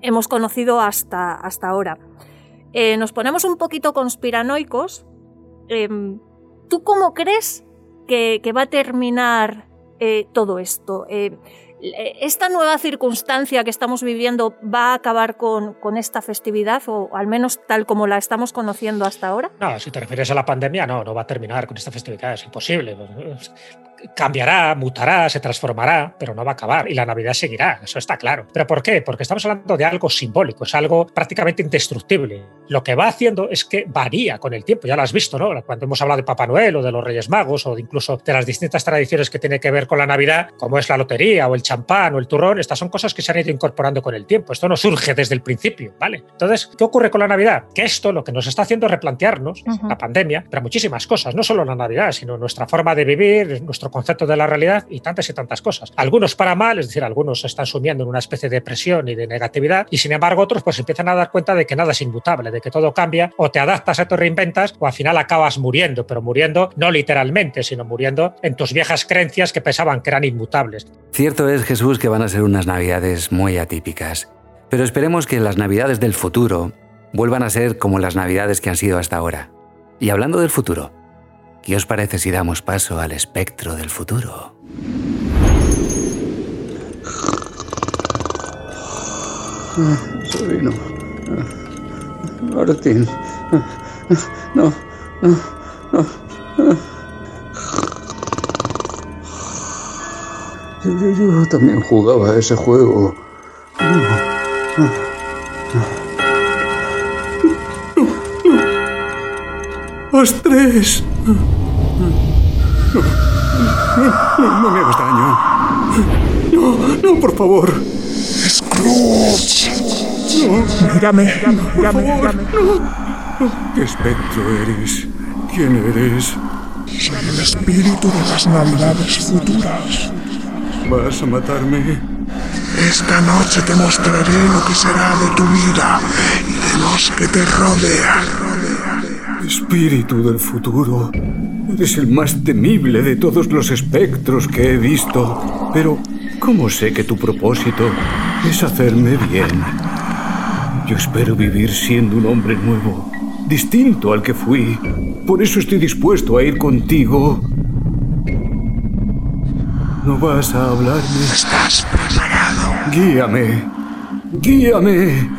hemos conocido hasta, hasta ahora. Eh, nos ponemos un poquito conspiranoicos. Em, ¿Tú cómo crees que, va a terminar eh, todo esto? ¿Esta nueva circunstancia que estamos viviendo va a acabar con, con, esta festividad o al menos tal como la estamos conociendo hasta ahora? No, si te refieres a la pandemia, no, no va a terminar con esta festividad, es imposible cambiará, mutará, se transformará, pero no va a acabar y la Navidad seguirá, eso está claro. ¿Pero por qué? Porque estamos hablando de algo simbólico, es algo prácticamente indestructible. Lo que va haciendo es que varía con el tiempo, ya lo has visto, ¿no? Cuando hemos hablado de Papá Noel o de los Reyes Magos o incluso de las distintas tradiciones que tienen que ver con la Navidad, como es la lotería o el champán o el turrón, estas son cosas que se han ido incorporando con el tiempo. Esto no surge desde el principio, ¿vale? Entonces, ¿qué ocurre con la Navidad? Que esto lo que nos está haciendo es replantearnos la pandemia, pero muchísimas cosas, no solo la Navidad, sino nuestra forma de vivir, nuestro concepto de la realidad y tantas y tantas cosas. Algunos para mal, es decir, algunos se están sumiendo en una especie de depresión y de negatividad y sin embargo otros pues empiezan a dar cuenta de que nada es inmutable, de que todo cambia o te adaptas, o te reinventas o al final acabas muriendo, pero muriendo no literalmente, sino muriendo en tus viejas creencias que pensaban que eran inmutables. Cierto es, Jesús, que van a ser unas navidades muy atípicas, pero esperemos que las navidades del futuro vuelvan a ser como las navidades que han sido hasta ahora. Y hablando del futuro, ¿Qué os parece si damos paso al espectro del futuro? No, no, no. Yo, también jugaba a ese juego. ¡Astres! No, no, me hagas daño. No, no, por favor. Scrooge. No. Mírame, mírame, mírame. ¿Qué espectro eres? ¿Quién eres? Soy el espíritu de las navidades futuras. ¿Vas a matarme? Esta noche te mostraré lo que será de tu vida y de los que te rodean. Espíritu del futuro. Eres el más temible de todos los espectros que he visto. Pero, ¿cómo sé que tu propósito es hacerme bien? Yo espero vivir siendo un hombre nuevo, distinto al que fui. Por eso estoy dispuesto a ir contigo. ¿No vas a hablarme? ¿Estás preparado? Guíame. Guíame.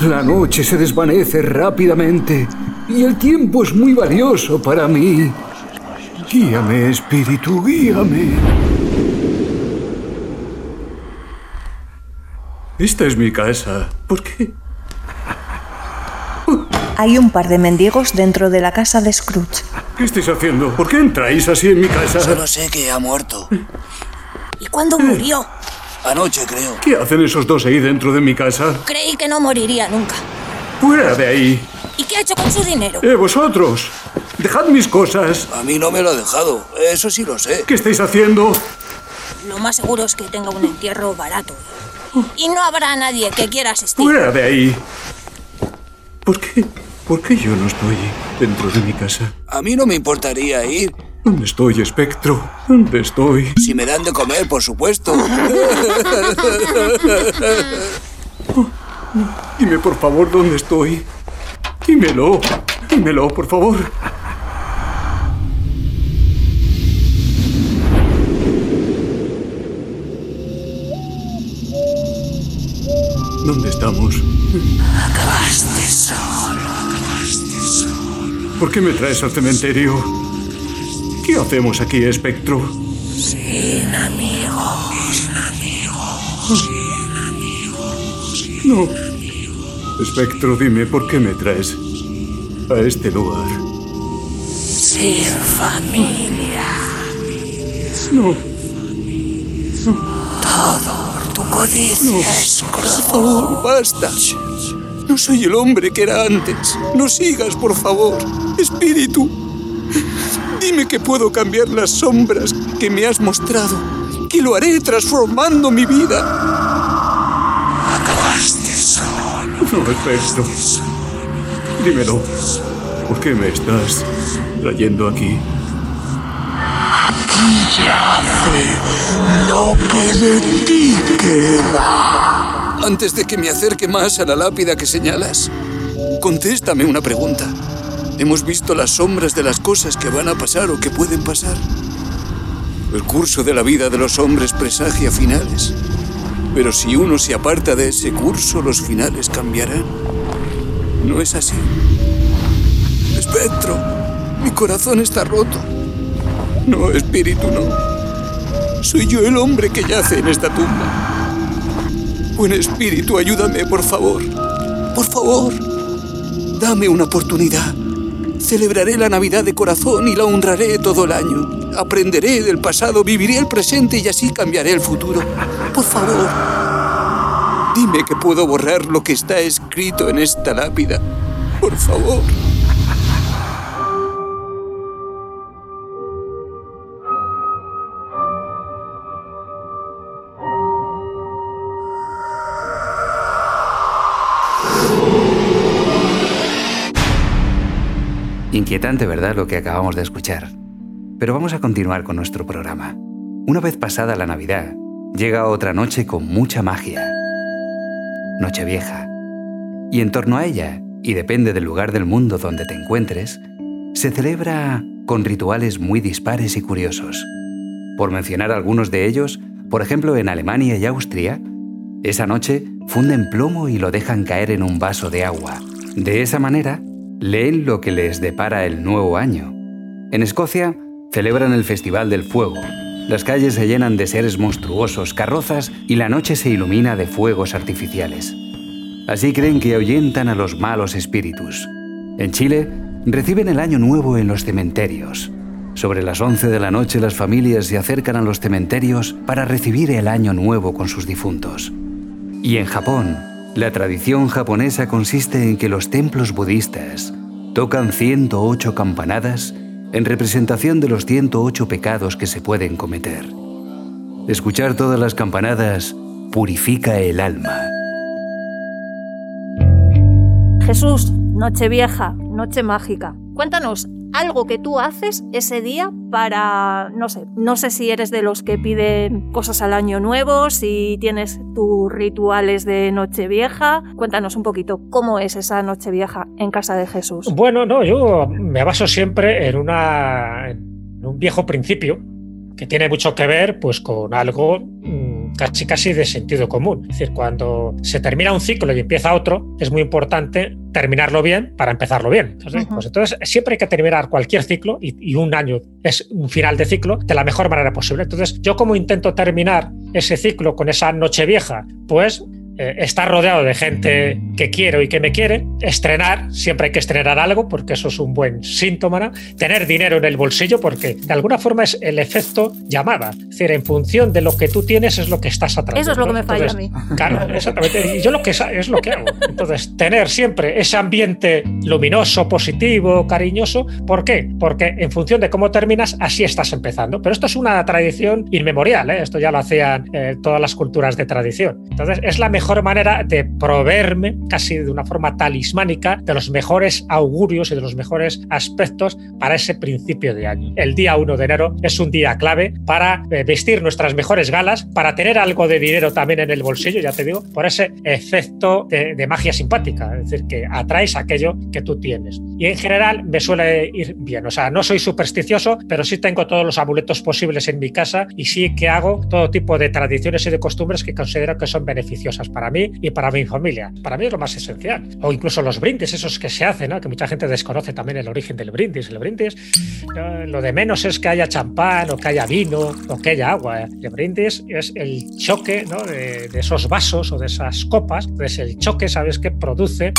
La noche se desvanece rápidamente y el tiempo es muy valioso para mí. Guíame, espíritu, guíame. Esta es mi casa. ¿Por qué? Hay un par de mendigos dentro de la casa de Scrooge. ¿Qué estáis haciendo? ¿Por qué entráis así en mi casa? Solo sé que ha muerto. ¿Y cuándo murió? Anoche, creo. ¿Qué hacen esos dos ahí dentro de mi casa? Creí que no moriría nunca. ¡Fuera de ahí! ¿Y qué ha hecho con su dinero? ¡Eh, vosotros! ¡Dejad mis cosas! A mí no me lo ha dejado. Eso sí lo sé. ¿Qué estáis haciendo? Lo más seguro es que tenga un entierro barato. Y no habrá nadie que quiera asistir. ¡Fuera de ahí! ¿Por qué? ¿Por qué yo no estoy dentro de mi casa? A mí no me importaría ir. ¿Dónde estoy, espectro? ¿Dónde estoy? Si me dan de comer, por supuesto. Dime, por favor, dónde estoy. Dímelo. Dímelo, por favor. ¿Dónde estamos? Acabaste solo, acabaste solo. ¿Por qué me traes al cementerio? ¿Qué hacemos aquí, espectro? Sin amigos, sin amigos, sin amigos. No. Espectro, dime, ¿por qué me traes a este lugar? Sin familia. No. Todo por tu codicia, No. Por favor, basta. No soy el hombre que era antes. No sigas, por favor. Espíritu. Dime que puedo cambiar las sombras que me has mostrado. Que lo haré transformando mi vida. Acabaste solo. No, espectro. Dímelo. ¿Por qué me estás trayendo aquí? Aquí yace lo que de ti queda. Antes de que me acerque más a la lápida que señalas, contéstame una pregunta. Hemos visto las sombras de las cosas que van a pasar o que pueden pasar. El curso de la vida de los hombres presagia finales. Pero si uno se aparta de ese curso, los finales cambiarán. ¿No es así? Espectro, mi corazón está roto. No, espíritu, no. Soy yo el hombre que yace en esta tumba. Buen espíritu, ayúdame, por favor. Por favor. Dame una oportunidad. Celebraré la Navidad de corazón y la honraré todo el año. Aprenderé del pasado, viviré el presente y así cambiaré el futuro. Por favor. Dime que puedo borrar lo que está escrito en esta lápida. Por favor. Inquietante, ¿verdad?, lo que acabamos de escuchar. Pero vamos a continuar con nuestro programa. Una vez pasada la Navidad, llega otra noche con mucha magia. Nochevieja. Y en torno a ella, y depende del lugar del mundo donde te encuentres, se celebra con rituales muy dispares y curiosos. Por mencionar algunos de ellos, por ejemplo en Alemania y Austria, esa noche funden plomo y lo dejan caer en un vaso de agua. De esa manera, leen lo que les depara el nuevo año. En Escocia celebran el Festival del Fuego Las calles se llenan de seres monstruosos, carrozas y la noche se ilumina de fuegos artificiales. Así creen que ahuyentan a los malos espíritus. En Chile, reciben el año nuevo en los cementerios. Sobre las 11 de la noche las familias se acercan a los cementerios para recibir el año nuevo con sus difuntos. Y en Japón, la tradición japonesa consiste en que los templos budistas tocan 108 campanadas en representación de los 108 pecados que se pueden cometer. Escuchar todas las campanadas purifica el alma. Jesús, Nochevieja, Noche Mágica. Cuéntanos algo que tú haces ese día para, no sé, no sé si eres de los que piden cosas al año nuevo, si tienes tus rituales de Nochevieja. Cuéntanos un poquito cómo es esa Nochevieja en casa de Jesús. Bueno, no, yo me baso siempre en, una, en un viejo principio que tiene mucho que ver pues con algo mm, casi casi de sentido común. Es decir, cuando se termina un ciclo y empieza otro, es muy importante terminarlo bien para empezarlo bien. Entonces, pues entonces siempre hay que terminar cualquier ciclo y, y, un año es un final de ciclo de la mejor manera posible. Entonces, yo como intento terminar ese ciclo con esa noche vieja, pues eh, estar rodeado de gente que quiero y que me quiere, estrenar, siempre hay que estrenar algo porque eso es un buen síntoma, ¿no? tener dinero en el bolsillo porque de alguna forma es el efecto llamada, es decir, en función de lo que tú tienes es lo que estás atrayendo. Eso es lo que me falla a mí. Claro, exactamente, y yo lo que es lo que hago. Entonces, tener siempre ese ambiente luminoso, positivo, cariñoso, ¿por qué? Porque en función de cómo terminas, así estás empezando. Pero esto es una tradición inmemorial, ¿eh? esto ya lo hacían eh, todas las culturas de tradición. Entonces, es la mejor manera de proveerme, casi de una forma talismánica, de los mejores augurios y de los mejores aspectos para ese principio de año. El día 1 de enero es un día clave para eh, vestir nuestras mejores galas, para tener algo de dinero también en el bolsillo, ya te digo, por ese efecto de, de magia simpática, es decir, que atraes aquello que tú tienes. Y en general me suele ir bien, o sea, no soy supersticioso, pero sí tengo todos los amuletos posibles en mi casa y sí que hago todo tipo de tradiciones y de costumbres que considero que son beneficiosas para mí y para mi familia. Para mí es lo más esencial. O incluso los brindis, esos que se hacen, que mucha gente desconoce también el origen del brindis. El brindis, eh, lo de menos es que haya champán o que haya vino o que haya agua. El brindis es el choque de, de esos vasos o de esas copas. Entonces el choque, ¿sabes qué? Produce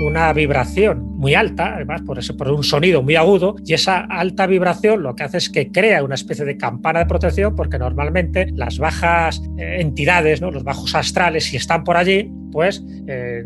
una vibración muy alta, además por, ese, por un sonido muy agudo, y esa alta vibración lo que hace es que crea una especie de campana de protección, porque normalmente las bajas eh, entidades, ¿no? los bajos astrales, si están por allí, pues eh,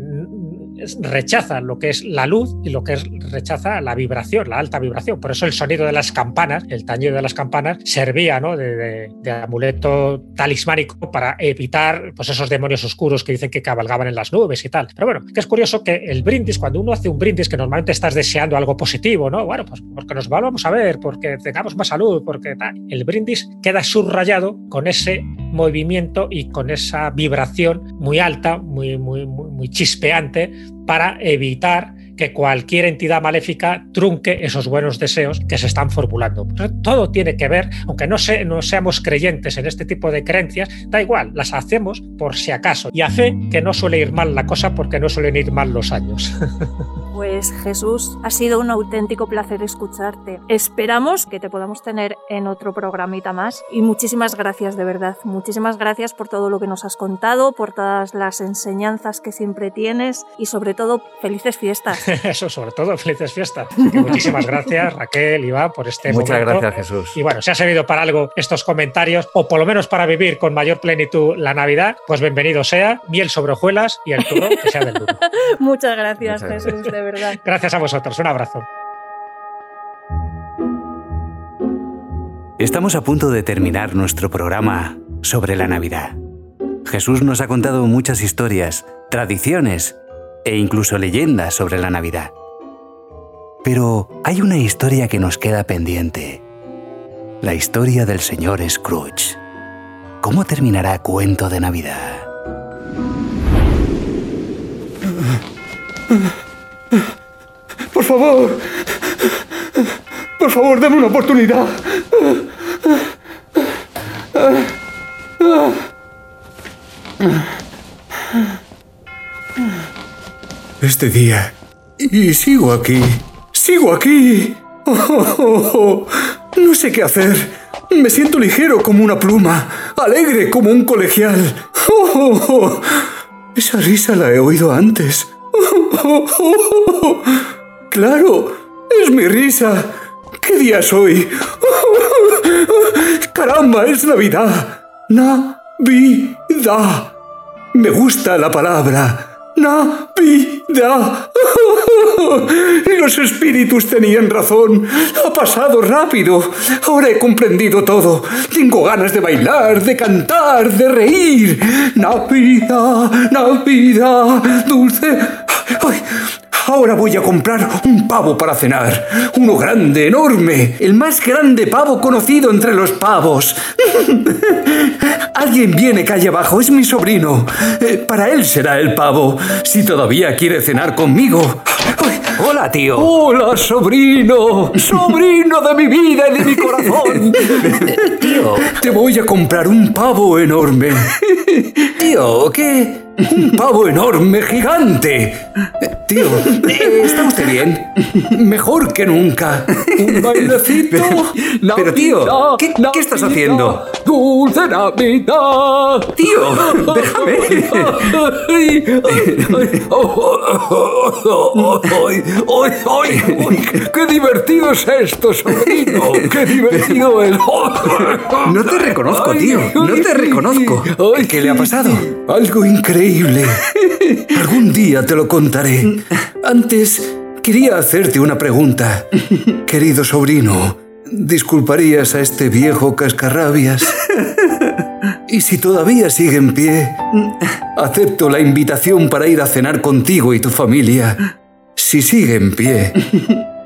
rechaza lo que es la luz y lo que es rechaza la vibración, la alta vibración. Por eso el sonido de las campanas, el tañido de las campanas, servía ¿no? de, amuleto talismánico para evitar pues, esos demonios oscuros que dicen que cabalgaban en las nubes y tal. Pero bueno, que es curioso que el brindis, cuando uno hace un brindis, que normalmente estás deseando algo positivo, ¿no? Bueno, pues porque nos volvamos a ver, porque tengamos más salud, porque tal. El brindis queda subrayado con ese movimiento y con esa vibración muy alta, muy, muy, muy, chispeante para evitar que cualquier entidad maléfica trunque esos buenos deseos que se están formulando. Todo tiene que ver, aunque no, se, no seamos creyentes en este tipo de creencias, da igual, las hacemos por si acaso. Y a fe que no suele ir mal la cosa porque no suelen ir mal los años. Pues Jesús, ha sido un auténtico placer escucharte. Esperamos que te podamos tener en otro programita más y muchísimas gracias de verdad. Muchísimas gracias por todo lo que nos has contado, por todas las enseñanzas que siempre tienes y sobre todo felices fiestas. Eso, sobre todo felices fiestas. Así que muchísimas gracias Raquel, Iván, por este Muchas momento. gracias Jesús. Y bueno, si ha servido para algo estos comentarios o por lo menos para vivir con mayor plenitud la Navidad, pues bienvenido sea. Miel sobre hojuelas y el turrón que sea del duro. Muchas gracias Muchas Jesús, de verdad. Gracias a vosotros, un abrazo. Estamos a punto de terminar nuestro programa sobre la Navidad. Jesús nos ha contado muchas historias, tradiciones e incluso leyendas sobre la Navidad. Pero hay una historia que nos queda pendiente. La historia del señor Scrooge. ¿Cómo terminará Cuento de Navidad? Por favor. Por favor, dame una oportunidad. Este día. Y sigo aquí. Sigo aquí. Oh, oh, oh, no sé qué hacer. Me siento ligero como una pluma, alegre como un colegial. Oh, oh, oh. Esa risa la he oído antes. Claro, es mi risa. ¿Qué día es hoy? ¡Caramba, es Navidad! Navidad. Me gusta la palabra. Navidad. Los espíritus tenían razón. Ha pasado rápido. Ahora he comprendido todo. Tengo ganas de bailar, de cantar, de reír. Navidad, Navidad, dulce. Ahora voy a comprar un pavo para cenar. Uno grande, enorme. El más grande pavo conocido entre los pavos. Alguien viene calle abajo. Es mi sobrino. Eh, para él será el pavo. Si todavía quiere cenar conmigo. Ay, Hola, tío. Hola, sobrino. Sobrino de mi vida y de mi corazón. Tío. Te voy a comprar un pavo enorme. Tío, ¿qué? Un pavo enorme, gigante. Tío, ¿está usted bien? Mejor que nunca. Un bailecito. Pero, tío, ¿qué, qué estás haciendo? Dulce Navidad. Tío, déjame. ¡Qué divertido es esto, sobrino! ¡Qué divertido es! No te reconozco, tío. No te reconozco. ¿Qué le ha pasado? Algo increíble. Algún día te lo contaré. Antes, quería hacerte una pregunta. Querido sobrino, ¿disculparías a este viejo cascarrabias? Y si todavía sigue en pie, acepto la invitación para ir a cenar contigo y tu familia. Si sigue en pie.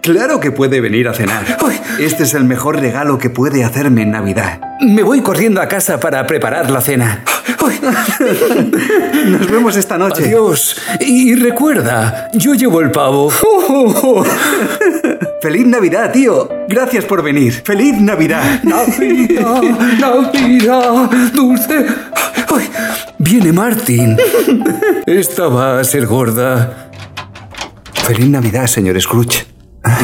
Claro que puede venir a cenar. Este es el mejor regalo que puede hacerme en Navidad. Me voy corriendo a casa para preparar la cena. Nos vemos esta noche. Adiós. Y recuerda, yo llevo el pavo. ¡Feliz Navidad, tío! Gracias por venir. ¡Feliz Navidad! Navidad, Navidad, dulce. Ay, viene Martín. Esta va a ser gorda. Feliz Navidad, señor Scrooge.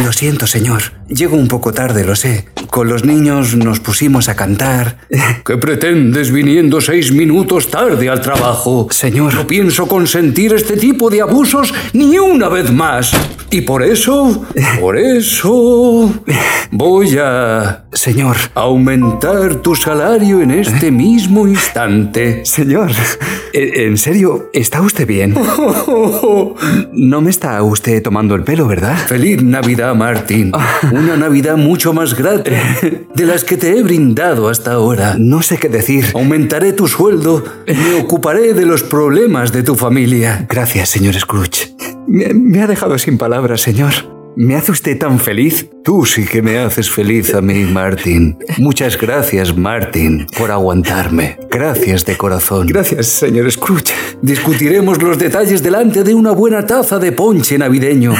Lo siento, señor. Llego un poco tarde, lo sé. Con los niños nos pusimos a cantar. ¿Qué pretendes viniendo seis minutos tarde al trabajo? Señor. No pienso consentir este tipo de abusos ni una vez más. Y por eso, por eso, voy a... Señor. Aumentar tu salario en este mismo instante. Señor, ¿en serio? ¿Está usted bien? No me está usted tomando el pelo, ¿verdad? Feliz Navidad, Martín. Una Navidad mucho más grata de las que te he brindado hasta ahora. No sé qué decir. Aumentaré tu sueldo. Me ocuparé de los problemas de tu familia. Gracias, señor Scrooge. Me, me ha dejado sin palabras, señor. ¿Me hace usted tan feliz? Tú sí que me haces feliz a mí, Martín. Muchas gracias, Martín, por aguantarme. Gracias de corazón. Gracias, señor Scrooge. Discutiremos los detalles delante de una buena taza de ponche navideño.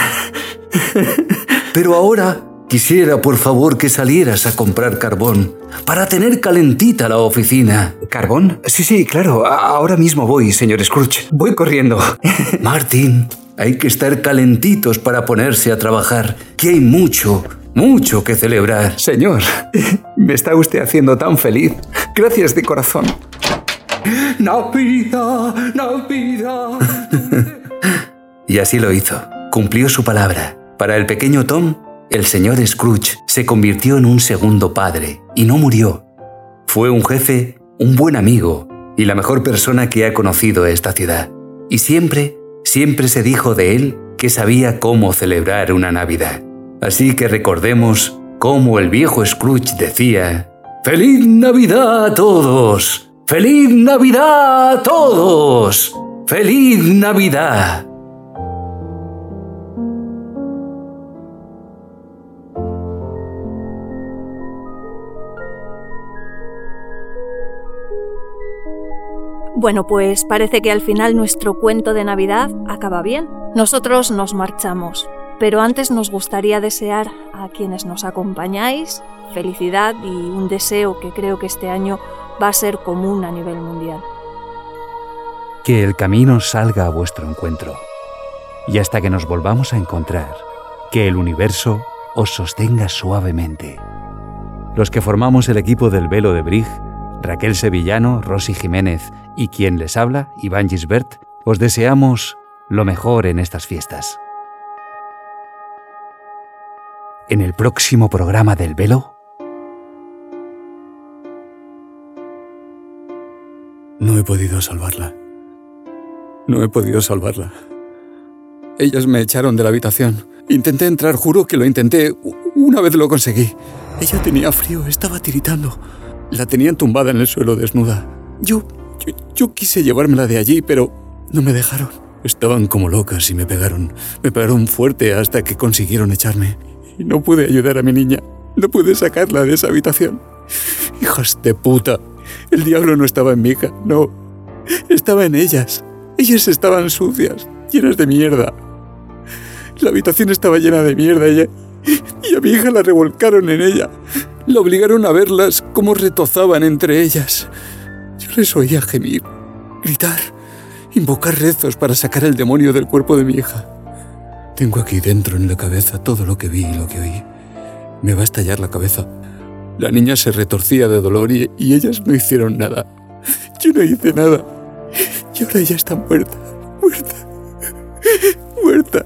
Pero ahora quisiera, por favor, que salieras a comprar carbón para tener calentita la oficina. ¿Carbón? Sí, sí, claro. Ahora mismo voy, señor Scrooge. Voy corriendo. Martín, hay que estar calentitos para ponerse a trabajar, que hay mucho, mucho que celebrar. Señor, me está usted haciendo tan feliz. Gracias de corazón. Navidad, Navidad. Y así lo hizo. Cumplió su palabra. Para el pequeño Tom, el señor Scrooge se convirtió en un segundo padre y no murió. Fue un jefe, un buen amigo y la mejor persona que ha conocido esta ciudad. Y siempre, siempre se dijo de él que sabía cómo celebrar una Navidad. Así que recordemos cómo el viejo Scrooge decía, ¡Feliz Navidad a todos! ¡Feliz Navidad a todos! ¡Feliz Navidad! Bueno, pues parece que al final nuestro cuento de Navidad acaba bien. Nosotros nos marchamos, pero antes nos gustaría desear a quienes nos acompañáis felicidad y un deseo que creo que este año va a ser común a nivel mundial. Que el camino salga a vuestro encuentro. Y hasta que nos volvamos a encontrar, que el universo os sostenga suavemente. los que formamos el equipo del Velo de Brig, Raquel Sevillano, Rosy Jiménez y quien les habla, Iván Gisbert, os deseamos lo mejor en estas fiestas. En el próximo programa del Velo, No he podido salvarla. No he podido salvarla. Ellas me echaron de la habitación. Intenté entrar, juro que lo intenté. Una vez lo conseguí. Ella tenía frío, estaba tiritando. La tenían tumbada en el suelo desnuda. Yo, yo, quise llevármela de allí, pero no me dejaron. Estaban como locas y me pegaron. Me pegaron fuerte hasta que consiguieron echarme. Y no pude ayudar a mi niña. No pude sacarla de esa habitación. Hijas de puta. El diablo no estaba en mi hija, no. Estaba en ellas. Ellas estaban sucias, llenas de mierda. La habitación estaba llena de mierda y, y a mi hija la revolcaron en ella. La obligaron a verlas cómo retozaban entre ellas. Yo les oía gemir, gritar, invocar rezos para sacar el demonio del cuerpo de mi hija. Tengo aquí dentro en la cabeza todo lo que vi y lo que oí. Me va a estallar la cabeza. La niña se retorcía de dolor y, ellas no hicieron nada. Yo no hice nada. Y ahora ella está muerta, muerta, muerta.